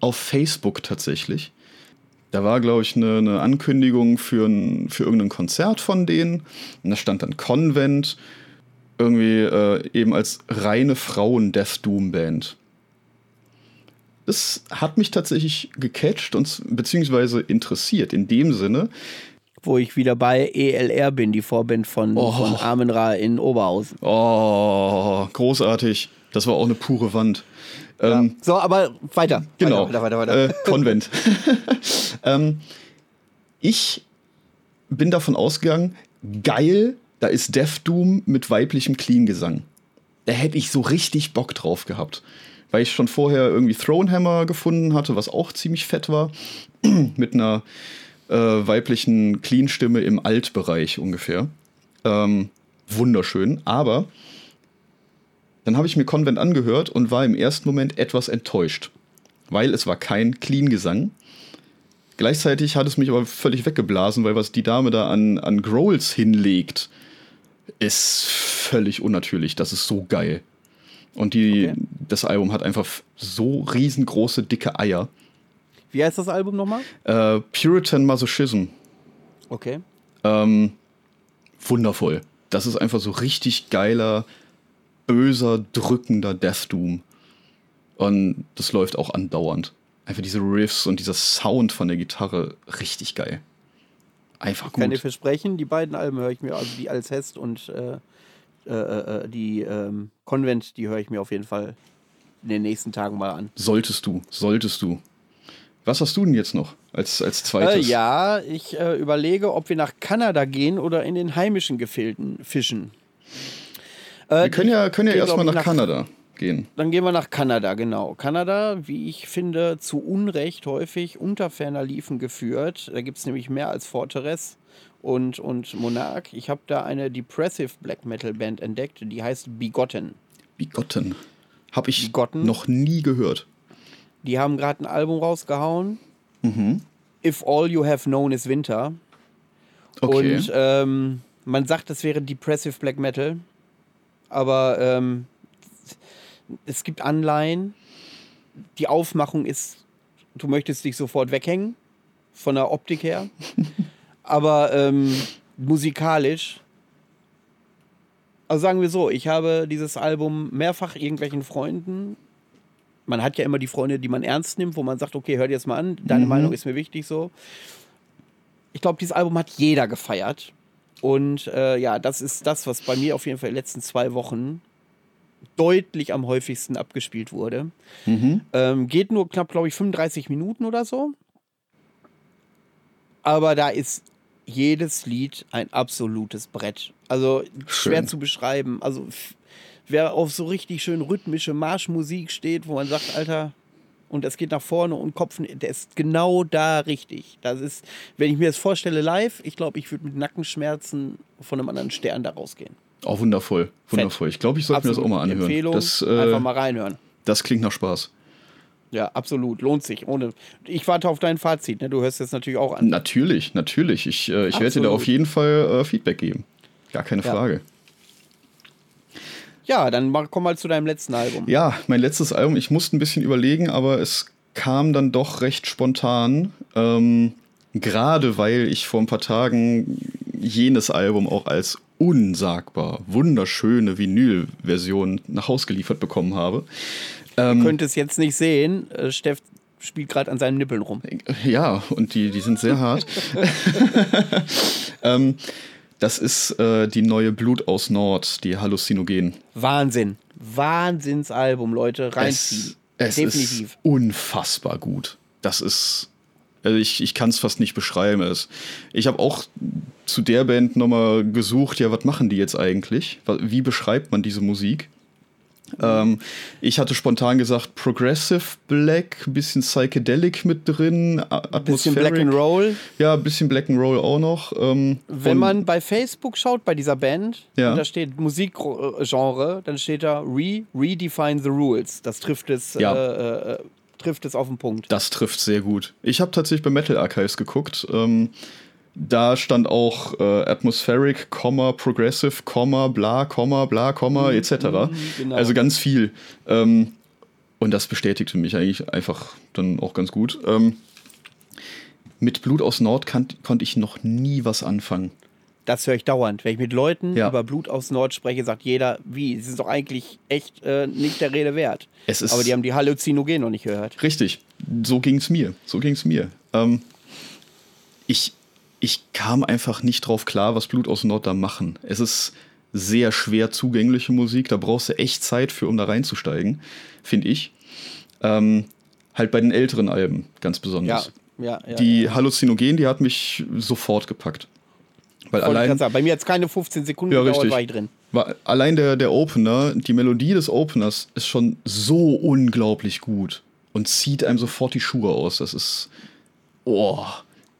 C: auf Facebook tatsächlich. Da war, glaube ich, eine, eine Ankündigung für, ein, für irgendein Konzert von denen. Und da stand dann Convent, irgendwie äh, eben als reine Frauen-Death Doom-Band. Das hat mich tatsächlich gecatcht und beziehungsweise interessiert in dem Sinne.
B: Wo ich wieder bei ELR bin, die Vorband von,
C: Oh.
B: von Armin Ra in Oberhausen.
C: Oh, großartig. Das war auch eine pure Wand. Ähm,
B: So, aber weiter.
C: Genau.
B: Weiter, weiter. weiter.
C: Äh, Konvent. *laughs* ähm, ich bin davon ausgegangen, geil, da ist Death Doom mit weiblichem Clean-Gesang. Da hätte ich so richtig Bock drauf gehabt. Weil ich schon vorher irgendwie Thronehammer gefunden hatte, was auch ziemlich fett war. *clears throat* mit einer äh, weiblichen Clean-Stimme im Altbereich ungefähr. Ähm, wunderschön. Aber dann habe ich mir Convent angehört und war im ersten Moment etwas enttäuscht, weil es war kein Clean-Gesang. Gleichzeitig hat es mich aber völlig weggeblasen, weil was die Dame da an, an Growls hinlegt, ist völlig unnatürlich. Das ist so geil. Und die,
B: Okay.
C: das Album hat einfach so riesengroße, dicke Eier.
B: Wie heißt das Album nochmal?
C: Äh, Puritan Masochism.
B: Okay.
C: Ähm, wundervoll. Das ist einfach so richtig geiler, böser, drückender Death Doom. Und das läuft auch andauernd. Einfach diese Riffs und dieser Sound von der Gitarre, richtig geil. Einfach
B: Kann dir
C: gut.
B: versprechen, die beiden Alben höre ich mir, also die Alcest und äh, äh, äh, die ähm, Convent, die höre ich mir auf jeden Fall in den nächsten Tagen mal an.
C: Solltest du, solltest du. Was hast du denn jetzt noch als, als
B: Äh,
C: zweites?
B: ja, ich äh, überlege, ob wir nach Kanada gehen oder in den heimischen Gefilden fischen. Äh,
C: Wir können ja, können ja erstmal nach
B: ich,
C: Kanada gehen.
B: Dann gehen wir nach Kanada, genau. Kanada, wie ich finde, zu Unrecht häufig unter ferner Liefen geführt. Da gibt es nämlich mehr als Fortress und, und Monarch. Ich habe da eine Depressive Black Metal Band entdeckt, die heißt Bigotten.
C: Bigotten. Hab ich
B: Bigotten?
C: noch nie gehört.
B: Die haben gerade ein Album rausgehauen.
C: Mhm.
B: If All You Have Known is Winter.
C: Okay.
B: Und ähm, man sagt, das wäre Depressive Black Metal. Aber ähm, es gibt Anleihen. Die Aufmachung ist, du möchtest dich sofort weghängen. Von der Optik her. *laughs* Aber ähm, musikalisch. Also sagen wir so, ich habe dieses Album mehrfach irgendwelchen Freunden. Man hat ja immer die Freunde, die man ernst nimmt, wo man sagt, okay, hör dir das mal an, deine
C: Mhm.
B: Meinung ist mir wichtig so. Ich glaube, dieses Album hat jeder gefeiert. Und äh, ja, das ist das, was bei mir auf jeden Fall in den letzten zwei Wochen deutlich am häufigsten abgespielt wurde.
C: Mhm.
B: Ähm, geht nur knapp, glaube ich, 35 Minuten oder so. Aber da ist jedes Lied ein absolutes Brett. Also schwer
C: Schön.
B: zu beschreiben. Also wer auf so richtig schön rhythmische Marschmusik steht, wo man sagt, Alter, und es geht nach vorne und Kopf, der ist genau da richtig. Das ist, wenn ich mir das vorstelle live, ich glaube, ich würde mit Nackenschmerzen von einem anderen Stern da rausgehen.
C: Oh, wundervoll. Wundervoll. Ich glaube, ich sollte mir das auch mal anhören.
B: Empfehlung,
C: Das,
B: einfach
C: äh,
B: mal reinhören.
C: das klingt nach Spaß.
B: Ja, absolut. Lohnt sich. Ohne. Ich warte auf dein Fazit. Ne? Du hörst jetzt natürlich auch an.
C: Natürlich, natürlich. Ich, äh, ich werde dir da auf jeden Fall äh, Feedback geben. Gar keine
B: Ja.
C: Frage.
B: Ja, dann komm mal zu deinem letzten Album.
C: Ja, mein letztes Album, ich musste ein bisschen überlegen, aber es kam dann doch recht spontan. Ähm, Gerade weil ich vor ein paar Tagen jenes Album auch als unsagbar wunderschöne Vinyl-Version nach Haus geliefert bekommen habe.
B: Ähm, Ihr könnt es jetzt nicht sehen. Äh, Steff spielt gerade an seinen Nippeln rum.
C: Ja, und die, die sind sehr hart. *laughs* ähm, das ist äh, die neue Blut aus Nord, die Halluzinogen.
B: Wahnsinn. Wahnsinnsalbum, Leute. Reinziehen.
C: Es, es Definitiv. ist unfassbar gut. Das ist. Also ich, ich kann es fast nicht beschreiben. Es, ich habe auch zu der Band nochmal gesucht, ja, was machen die jetzt eigentlich? Wie beschreibt man diese Musik? Ähm, ich hatte spontan gesagt Progressive Black, ein bisschen Psychedelic mit drin,
B: ein bisschen Black and Roll.
C: Ja, ein bisschen Black and Roll auch noch. Ähm,
B: Wenn man bei Facebook schaut bei dieser Band, ja. da steht Musikgenre, dann steht da Re Redefine the Rules. Das trifft es. Ja. Äh, äh, trifft es auf den Punkt.
C: Das trifft sehr gut. Ich habe tatsächlich bei Metal Archives geguckt. Ähm, da stand auch äh, Atmospheric, Komma, Progressive, Komma, bla, Komma, bla, Komma, mhm, etc. Genau. Also ganz viel. Ähm, und das bestätigte mich eigentlich einfach dann auch ganz gut. Ähm, mit Blut aus Nord konnte ich noch nie was anfangen.
B: Das höre ich dauernd. Wenn ich mit Leuten ja. über Blut aus Nord spreche, sagt jeder, wie? Sie sind doch eigentlich echt äh, nicht der Rede wert. Aber die haben die Halluzinogen noch nicht gehört.
C: Richtig. So ging es mir. So ging es mir. Ähm, ich, ich kam einfach nicht drauf klar, was Blut aus Nord da machen. Es ist sehr schwer zugängliche Musik, da brauchst du echt Zeit für, um da reinzusteigen, finde ich. Ähm, halt bei den älteren Alben ganz besonders.
B: Ja, ja, ja,
C: die
B: ja.
C: Halluzinogen, die hat mich sofort gepackt.
B: Weil allein, sagen, bei mir jetzt keine 15 Sekunden
C: ja, gedauert, war ich
B: drin.
C: War, allein der, der Opener, die Melodie des Openers ist schon so unglaublich gut und zieht einem sofort die Schuhe aus. Das ist. Oh,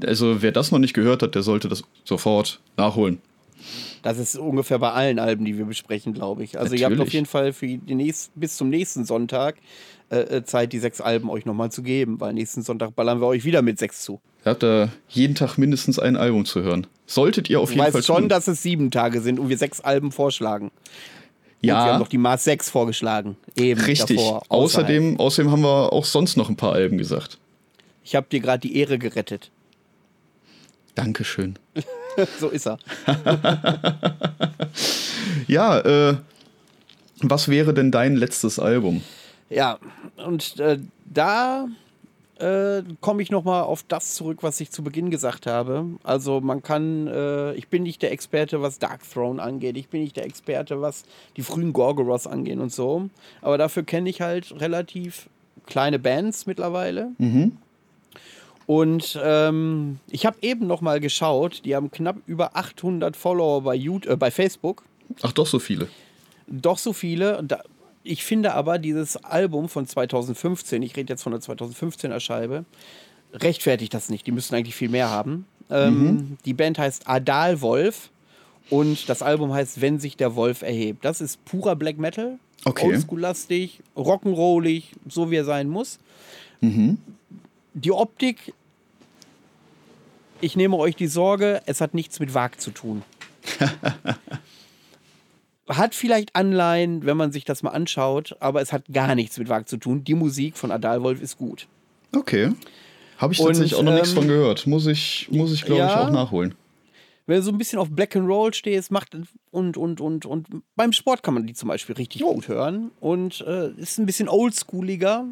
C: also wer das noch nicht gehört hat, der sollte das sofort nachholen.
B: Das ist ungefähr bei allen Alben, die wir besprechen, glaube ich. Also Natürlich. ihr habt auf jeden Fall für die nächsten, bis zum nächsten Sonntag äh, äh, Zeit, die sechs Alben euch nochmal zu geben, weil nächsten Sonntag ballern wir euch wieder mit sechs zu.
C: Ihr habt da jeden Tag mindestens ein Album zu hören. Solltet ihr auf jeden Fall. Ich weiß
B: schon, dass es sieben Tage sind und wir sechs Alben vorschlagen. Ja. Und wir haben noch die Mars 6 vorgeschlagen. Eben
C: Richtig. Davor, außerdem, außerdem haben wir auch sonst noch ein paar Alben gesagt.
B: Ich habe dir gerade die Ehre gerettet.
C: Dankeschön. *laughs*
B: so ist er. *laughs*
C: ja, äh, was wäre denn dein letztes Album?
B: Ja, und äh, da äh, komme ich nochmal auf das zurück, was ich zu Beginn gesagt habe. Also man kann, äh, ich bin nicht der Experte, was Dark Throne angeht. Ich bin nicht der Experte, was die frühen Gorgoroths angehen und so. Aber dafür kenne ich halt relativ kleine Bands mittlerweile. Mhm. Und ähm, ich habe eben noch mal geschaut, die haben knapp über 800 Follower bei, YouTube, äh, bei Facebook.
C: Ach, doch so viele.
B: Doch so viele. Da, ich finde aber dieses Album von 2015, ich rede jetzt von der 2015er Scheibe, rechtfertigt das nicht. Die müssten eigentlich viel mehr haben. Ähm, mhm. Die Band heißt Adal Wolf und das Album heißt Wenn sich der Wolf erhebt. Das ist purer Black Metal. Okay. Oldschool-lastig, rock'n'rollig, so wie er sein muss. Mhm die Optik, ich nehme euch die Sorge, es hat nichts mit Wag zu tun. *laughs* hat vielleicht Anleihen, wenn man sich das mal anschaut, aber es hat gar nichts mit Wag zu tun. Die Musik von Adalwolf ist gut.
C: Okay. Habe ich tatsächlich auch noch ähm, nichts von gehört. Muss ich, muss ich glaube ja, ich, auch nachholen.
B: Wenn du so ein bisschen auf Black and Roll stehst, macht und, und, und, und beim Sport kann man die zum Beispiel richtig oh. gut hören. Und äh, ist ein bisschen oldschooliger,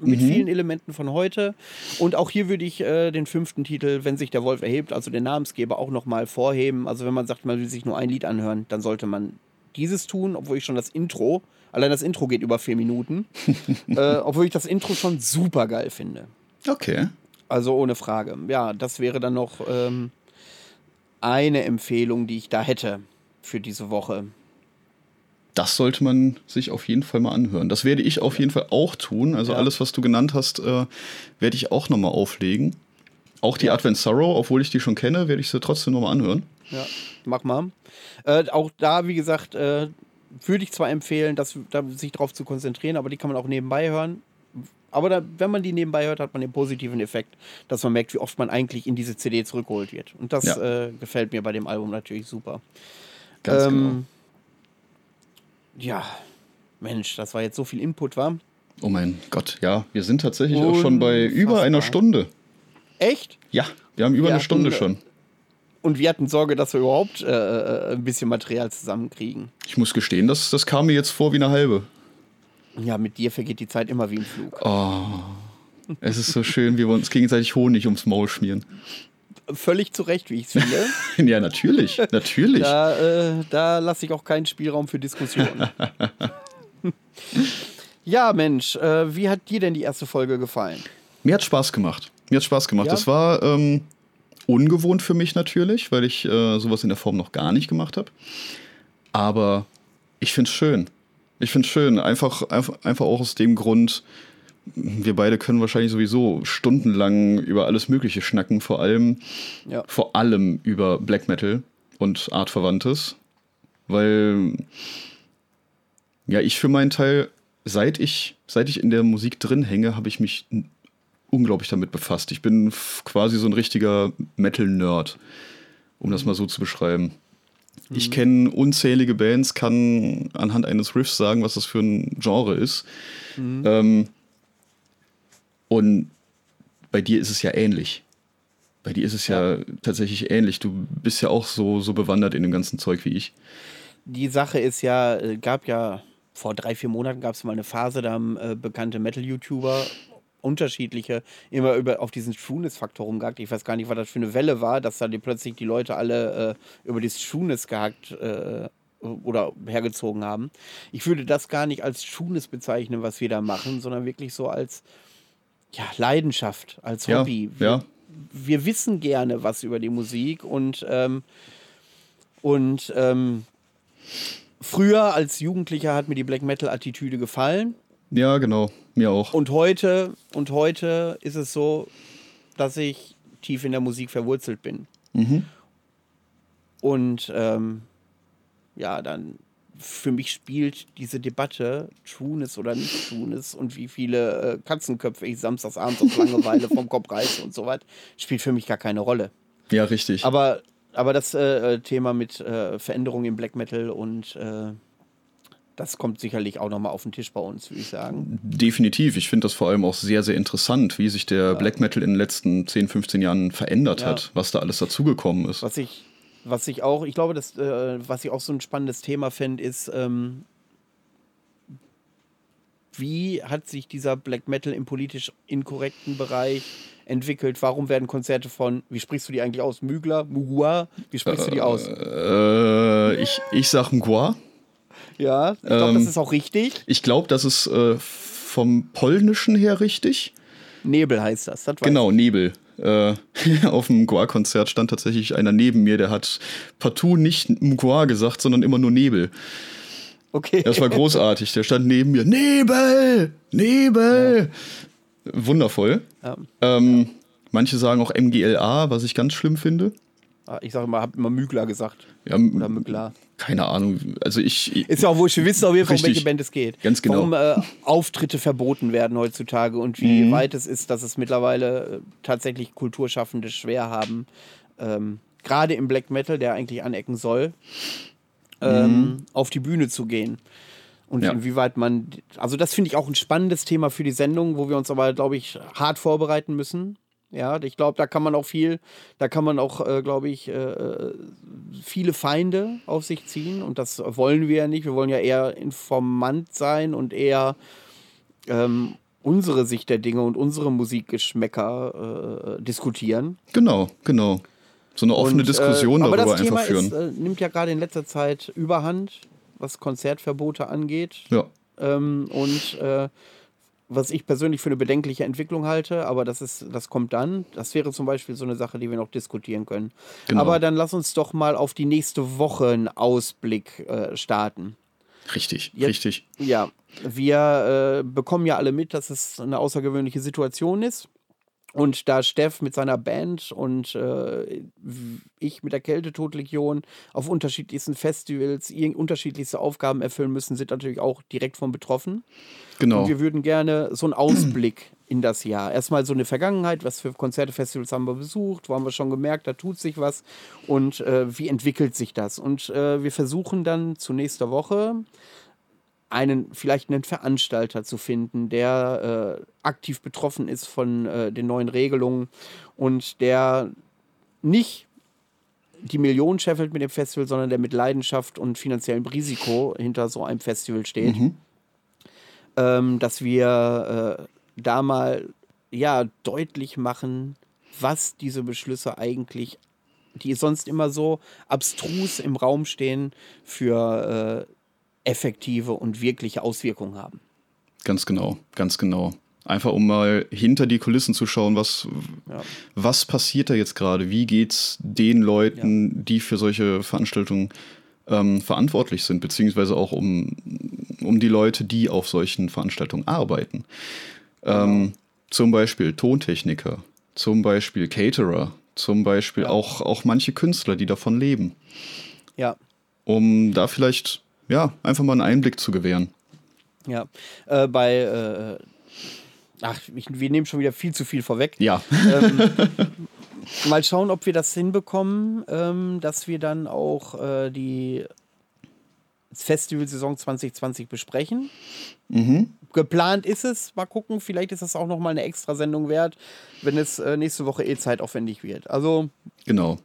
B: mit mhm. vielen Elementen von heute. Und auch hier würde ich äh, den fünften Titel, wenn sich der Wolf erhebt, also den Namensgeber, auch nochmal vorheben. Also wenn man sagt, man will sich nur ein Lied anhören, dann sollte man dieses tun, obwohl ich schon das Intro, allein das Intro geht über vier Minuten, *laughs* äh, obwohl ich das Intro schon super geil finde.
C: Okay.
B: Also ohne Frage. Ja, das wäre dann noch ähm, eine Empfehlung, die ich da hätte für diese Woche
C: das sollte man sich auf jeden Fall mal anhören. Das werde ich auf jeden Fall auch tun. Also ja. alles, was du genannt hast, äh, werde ich auch nochmal auflegen. Auch die ja. Advent Sorrow, obwohl ich die schon kenne, werde ich sie trotzdem nochmal anhören.
B: Ja, mach mal. Äh, auch da, wie gesagt, äh, würde ich zwar empfehlen, dass, da, sich darauf zu konzentrieren, aber die kann man auch nebenbei hören. Aber da, wenn man die nebenbei hört, hat man den positiven Effekt, dass man merkt, wie oft man eigentlich in diese CD zurückgeholt wird. Und das ja. äh, gefällt mir bei dem Album natürlich super.
C: Ganz ähm, genau
B: ja, Mensch, das war jetzt so viel Input, war?
C: Oh mein Gott, ja, wir sind tatsächlich auch schon bei über einer Stunde.
B: Echt?
C: Ja, wir haben über
B: Wir
C: eine Stunde schon.
B: Und wir hatten Sorge, dass wir überhaupt äh, ein bisschen Material zusammenkriegen.
C: Ich muss gestehen, das, das kam mir jetzt vor wie eine halbe.
B: Ja, mit dir vergeht die Zeit immer wie im Flug.
C: Oh, es ist so schön, wie wir uns gegenseitig Honig ums Maul schmieren.
B: Völlig zu Recht, wie ich es finde. *laughs*
C: Ja, natürlich, natürlich.
B: da äh, da lasse ich auch keinen Spielraum für Diskussionen. *laughs* ja, Mensch, äh, wie hat dir denn die erste Folge gefallen?
C: Mir hat Spaß gemacht. Mir hat Spaß gemacht.
B: Ja?
C: Das war ähm, ungewohnt für mich natürlich, weil ich äh, sowas in der Form noch gar nicht gemacht habe. Aber ich finde es schön. Ich finde es schön. Einfach, einfach, einfach auch aus dem Grund, wir beide können wahrscheinlich sowieso stundenlang über alles Mögliche schnacken, vor allem,
B: Ja.
C: vor allem über Black Metal und Artverwandtes. Weil, ja, ich für meinen Teil, seit ich, seit ich in der Musik drin hänge, habe ich mich unglaublich damit befasst. Ich bin quasi so ein richtiger Metal-Nerd, um das mal so zu beschreiben. Ich kenne unzählige Bands, kann anhand eines Riffs sagen, was das für ein Genre ist. Ähm, und bei dir ist es ja ähnlich. Bei dir ist es ja, tatsächlich ähnlich. Du bist ja auch so, so bewandert in dem ganzen Zeug wie ich.
B: Die Sache ist ja, äh, gab ja vor drei, vier Monaten gab es mal eine Phase, da haben äh, bekannte Metal-YouTuber unterschiedliche immer über auf diesen Trueness-Faktor rumgehackt. Ich weiß gar nicht, was das für eine Welle war, dass da die plötzlich die Leute alle äh, über das Trueness gehackt äh, oder hergezogen haben. Ich würde das gar nicht als Trueness bezeichnen, was wir da machen, sondern wirklich so als ja, Leidenschaft, als
C: Ja,
B: Hobby. Wir,
C: ja.
B: wir wissen gerne was über die Musik und, ähm, und ähm, früher als Jugendlicher hat mir die Black Metal-Attitüde gefallen.
C: Ja, genau. Mir auch.
B: Und heute, und heute ist es so, dass ich tief in der Musik verwurzelt bin.
C: Mhm.
B: Und ähm, ja, dann für mich spielt diese Debatte, Trueness oder nicht Trueness und wie viele äh, Katzenköpfe ich samstagsabends aus Langeweile vom Kopf reiße und so weiter, spielt für mich gar keine Rolle.
C: Ja, richtig.
B: Aber, aber das äh, äh, Thema mit äh, Veränderungen im Black Metal und äh, das kommt sicherlich auch nochmal auf den Tisch bei uns, würde ich sagen.
C: Definitiv. Ich finde das vor allem auch sehr, sehr interessant, wie sich der Black Metal in den letzten 10, 15 Jahren verändert
B: Ja.
C: hat, was da alles dazugekommen ist.
B: Was ich, was ich auch, ich glaube, das, äh, was ich auch so ein spannendes Thema fände, ist, ähm, wie hat sich dieser Black Metal im politisch inkorrekten Bereich entwickelt? Warum werden Konzerte von, wie sprichst du die eigentlich aus? Mügler? Mugua? Wie sprichst du die aus?
C: Äh, ich, ich sag Mgła.
B: Ja, ich glaube,
C: ähm,
B: das ist auch richtig.
C: Ich glaube, das ist äh, vom Polnischen her richtig.
B: Nebel heißt das. das
C: Genau, Nebel. Äh, *laughs* auf dem Mgła-Konzert stand tatsächlich einer neben mir, der hat partout nicht Mgła gesagt, sondern immer nur Nebel.
B: Okay.
C: Das war großartig. Der stand neben mir. Nebel! Nebel! Wundervoll.
B: Ja.
C: Ähm, Manche sagen auch MGLA, was ich ganz schlimm finde.
B: Ah, Ich sage immer, habe immer Mügler gesagt.
C: Ja,
B: Oder Mügler.
C: keine Ahnung. Also ich.
B: Ist ja auch wurscht, wir wissen auf jeden Fall, um welche Band es geht.
C: Ganz genau.
B: Warum äh, Auftritte verboten werden heutzutage und wie
C: Mhm.
B: weit es ist, dass es mittlerweile äh, tatsächlich Kulturschaffende schwer haben. Ähm, Gerade im Black Metal, der eigentlich anecken soll, ähm, auf die Bühne zu gehen. Und
C: Mhm. Ja.
B: inwieweit man, also das finde ich auch ein spannendes Thema für die Sendung, wo wir uns aber, glaube ich, hart vorbereiten müssen. Ja, ich glaube, da kann man auch viel, da kann man auch, äh, glaube ich, äh, viele Feinde auf sich ziehen. Und das wollen wir ja nicht. Wir wollen ja eher informant sein und eher ähm, unsere Sicht der Dinge und unsere Musikgeschmäcker äh, diskutieren.
C: Genau, genau. So eine offene
B: Und,
C: Diskussion
B: äh, aber
C: darüber
B: das Thema
C: einfach führen.
B: Ist, äh, nimmt ja gerade in letzter Zeit Überhand, was Konzertverbote angeht.
C: ja.
B: Ähm, und äh, was ich persönlich für eine bedenkliche Entwicklung halte, aber das ist, das kommt dann. Das wäre zum Beispiel so eine Sache, die wir noch diskutieren können.
C: Genau.
B: Aber dann lass uns doch mal auf die nächste Woche einen Ausblick äh, starten.
C: Richtig,
B: Jetzt-
C: richtig.
B: Ja, wir äh, bekommen ja alle mit, dass es eine außergewöhnliche Situation ist. Und da Steff mit seiner Band und äh, ich mit der Kältetodlegion auf unterschiedlichsten Festivals unterschiedlichste Aufgaben erfüllen müssen, sind natürlich auch direkt von betroffen.
C: Genau.
B: Und wir würden gerne so einen Ausblick in das Jahr. Erstmal so eine Vergangenheit, was für Konzerte, Festivals haben wir besucht, wo haben wir schon gemerkt, da tut sich was und äh, wie entwickelt sich das. Und äh, wir versuchen dann zu nächster Woche einen, vielleicht einen Veranstalter zu finden, der äh, aktiv betroffen ist von äh, den neuen Regelungen und der nicht die Millionen scheffelt mit dem Festival, sondern der mit Leidenschaft und finanziellem Risiko hinter so einem Festival steht.
C: Mhm.
B: Ähm, dass wir äh, da mal ja deutlich machen, was diese Beschlüsse eigentlich, die sonst immer so abstrus im Raum stehen, für äh, effektive und wirkliche Auswirkungen haben.
C: Ganz genau, ganz genau. Einfach um mal hinter die Kulissen zu schauen, was,
B: Ja.
C: was passiert da jetzt gerade? Wie geht's den Leuten, die für solche Veranstaltungen ähm, verantwortlich sind, beziehungsweise auch um, um die Leute, die auf solchen Veranstaltungen arbeiten? Ähm, zum Beispiel Tontechniker, zum Beispiel Caterer, zum Beispiel auch, auch manche Künstler, die davon leben,
B: Ja,
C: um da vielleicht ja einfach mal einen Einblick zu gewähren.
B: ja. Äh, bei, äh, ach, ich, wir nehmen schon wieder viel zu viel vorweg.
C: Ja,
B: ähm, *laughs* mal schauen, ob wir das hinbekommen, ähm, dass wir dann auch äh, die Festivalsaison 2020 besprechen.
C: mhm.
B: Geplant ist es, mal gucken, vielleicht ist das auch noch mal eine Extrasendung wert, wenn es äh, nächste Woche eh zeitaufwendig wird. Also
C: genau.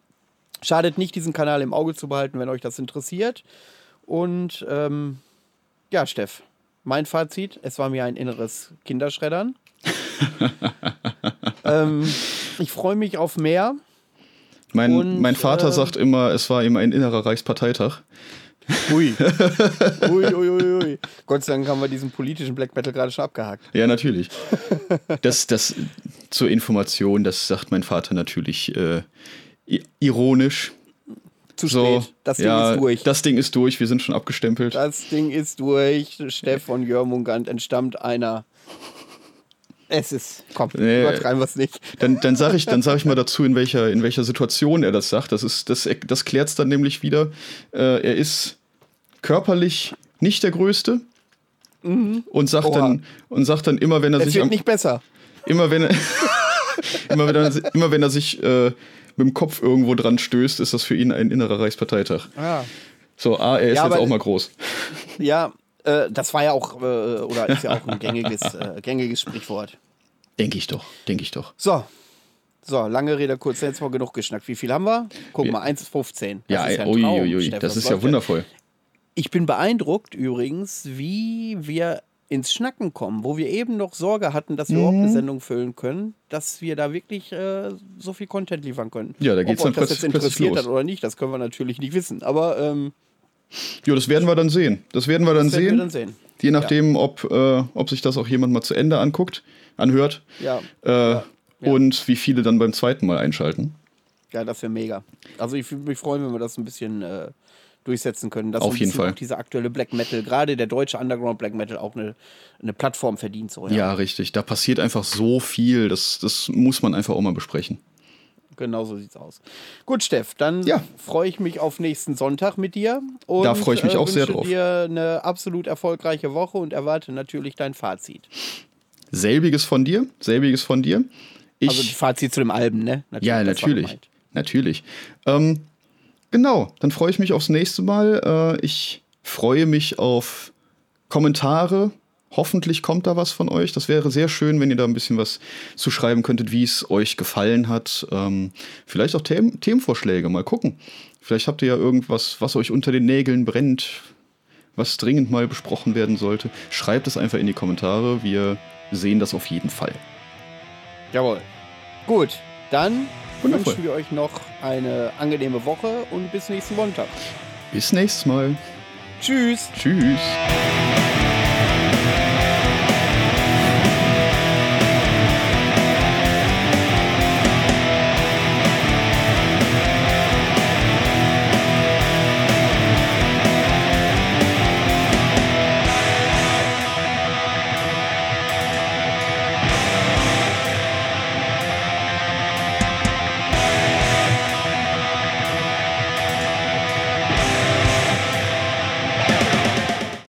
B: schadet nicht, diesen Kanal im Auge zu behalten, wenn euch das interessiert. Und ähm, ja, Steff, mein Fazit, es war mir ein inneres Kinderschreddern. *laughs* ähm, ich freue mich auf mehr.
C: Mein,
B: Und,
C: mein Vater
B: äh,
C: sagt immer, es war ihm ein innerer Reichsparteitag.
B: Ui. *laughs* ui, ui, ui, ui. Gott sei Dank haben wir diesen politischen Black Metal gerade schon abgehakt.
C: Ja, natürlich. Das, das zur Information, das sagt mein Vater natürlich äh, ironisch.
B: Zu
C: So,
B: spät. Das Ding
C: ja,
B: ist durch.
C: Das Ding ist durch, wir sind schon abgestempelt.
B: Das Ding ist durch. Steff von Jörmungand entstammt einer. Es ist. Komm,
C: Nee.
B: übertreiben wir es nicht.
C: Dann, dann sage ich, dann sag ich mal dazu, in welcher, in welcher Situation er das sagt. Das, ist, das, das klärt es dann nämlich wieder. Äh, er ist körperlich nicht der Größte. Und sagt,
B: Mhm. Oha.
C: dann, und sagt dann immer, wenn er
B: Es
C: sich
B: wird
C: am,
B: nicht besser.
C: immer wenn er, *laughs* immer wenn er, immer wenn er sich äh, mit dem Kopf irgendwo dran stößt, ist das für ihn ein innerer Reichsparteitag.
B: Ja,
C: So, A, er ist
B: Ja,
C: jetzt auch mal groß.
B: ja äh, das war ja auch, äh, oder ist ja auch ein gängiges, äh, gängiges Sprichwort.
C: Denke ich doch, denke ich doch.
B: So. So, lange Rede, kurz, jetzt mal genug geschnackt. Wie viel haben wir? Guck mal, 1,15. Das
C: Ja,
B: ist ein
C: ui,
B: Traum,
C: ui,
B: Steff,
C: das ist ja wundervoll.
B: Ich bin beeindruckt übrigens, wie wir ins Schnacken kommen, wo wir eben noch Sorge hatten, dass wir überhaupt
C: Mhm.
B: eine Sendung füllen können, dass wir da wirklich äh, so viel Content liefern können.
C: Ja, da geht's
B: Ob
C: dann
B: euch das jetzt interessiert hat oder nicht, das können wir natürlich nicht wissen. Aber ähm,
C: Ja, das werden wir dann sehen. Das werden wir dann,
B: werden
C: sehen.
B: wir dann sehen.
C: Je nachdem, ob, äh, ob sich das auch jemand mal zu Ende anguckt, anhört.
B: Ja,
C: Äh, Und wie viele dann beim zweiten Mal einschalten.
B: ja das wäre mega. Also ich würde mich freuen, wenn wir das ein bisschen äh, durchsetzen können, dass
C: Auf jeden Fall.
B: auch dieser aktuelle Black Metal, gerade der deutsche Underground Black Metal auch eine, eine Plattform verdient. So,
C: Ja. richtig. Da passiert einfach so viel. Das, das muss man einfach auch mal besprechen.
B: Genau so sieht's aus. Gut, Steff, dann
C: Ja.
B: freue ich mich auf nächsten Sonntag mit dir. Und,
C: Da freue ich mich
B: äh,
C: auch sehr
B: wünsche
C: drauf.
B: dir eine absolut erfolgreiche Woche und erwarte natürlich dein Fazit.
C: Selbiges von dir. Selbiges von dir. Ich,
B: Also das Fazit zu dem Alben, ne?
C: ja,
B: das war
C: natürlich. Natürlich. Ähm, genau, dann freue ich mich aufs nächste Mal. Äh, ich freue mich auf Kommentare. Hoffentlich kommt da was von euch. Das wäre sehr schön, wenn ihr da ein bisschen was zu schreiben könntet, wie es euch gefallen hat. Ähm, vielleicht auch Themen, Themenvorschläge. Mal gucken. Vielleicht habt ihr ja irgendwas, was euch unter den Nägeln brennt, was dringend mal besprochen werden sollte. Schreibt es einfach in die Kommentare. Wir sehen das auf jeden Fall.
B: Jawohl. Gut, dann
C: Wundervoll.
B: wünschen wir euch noch eine angenehme Woche und bis nächsten Montag.
C: Bis nächstes Mal.
B: Tschüss.
C: Tschüss.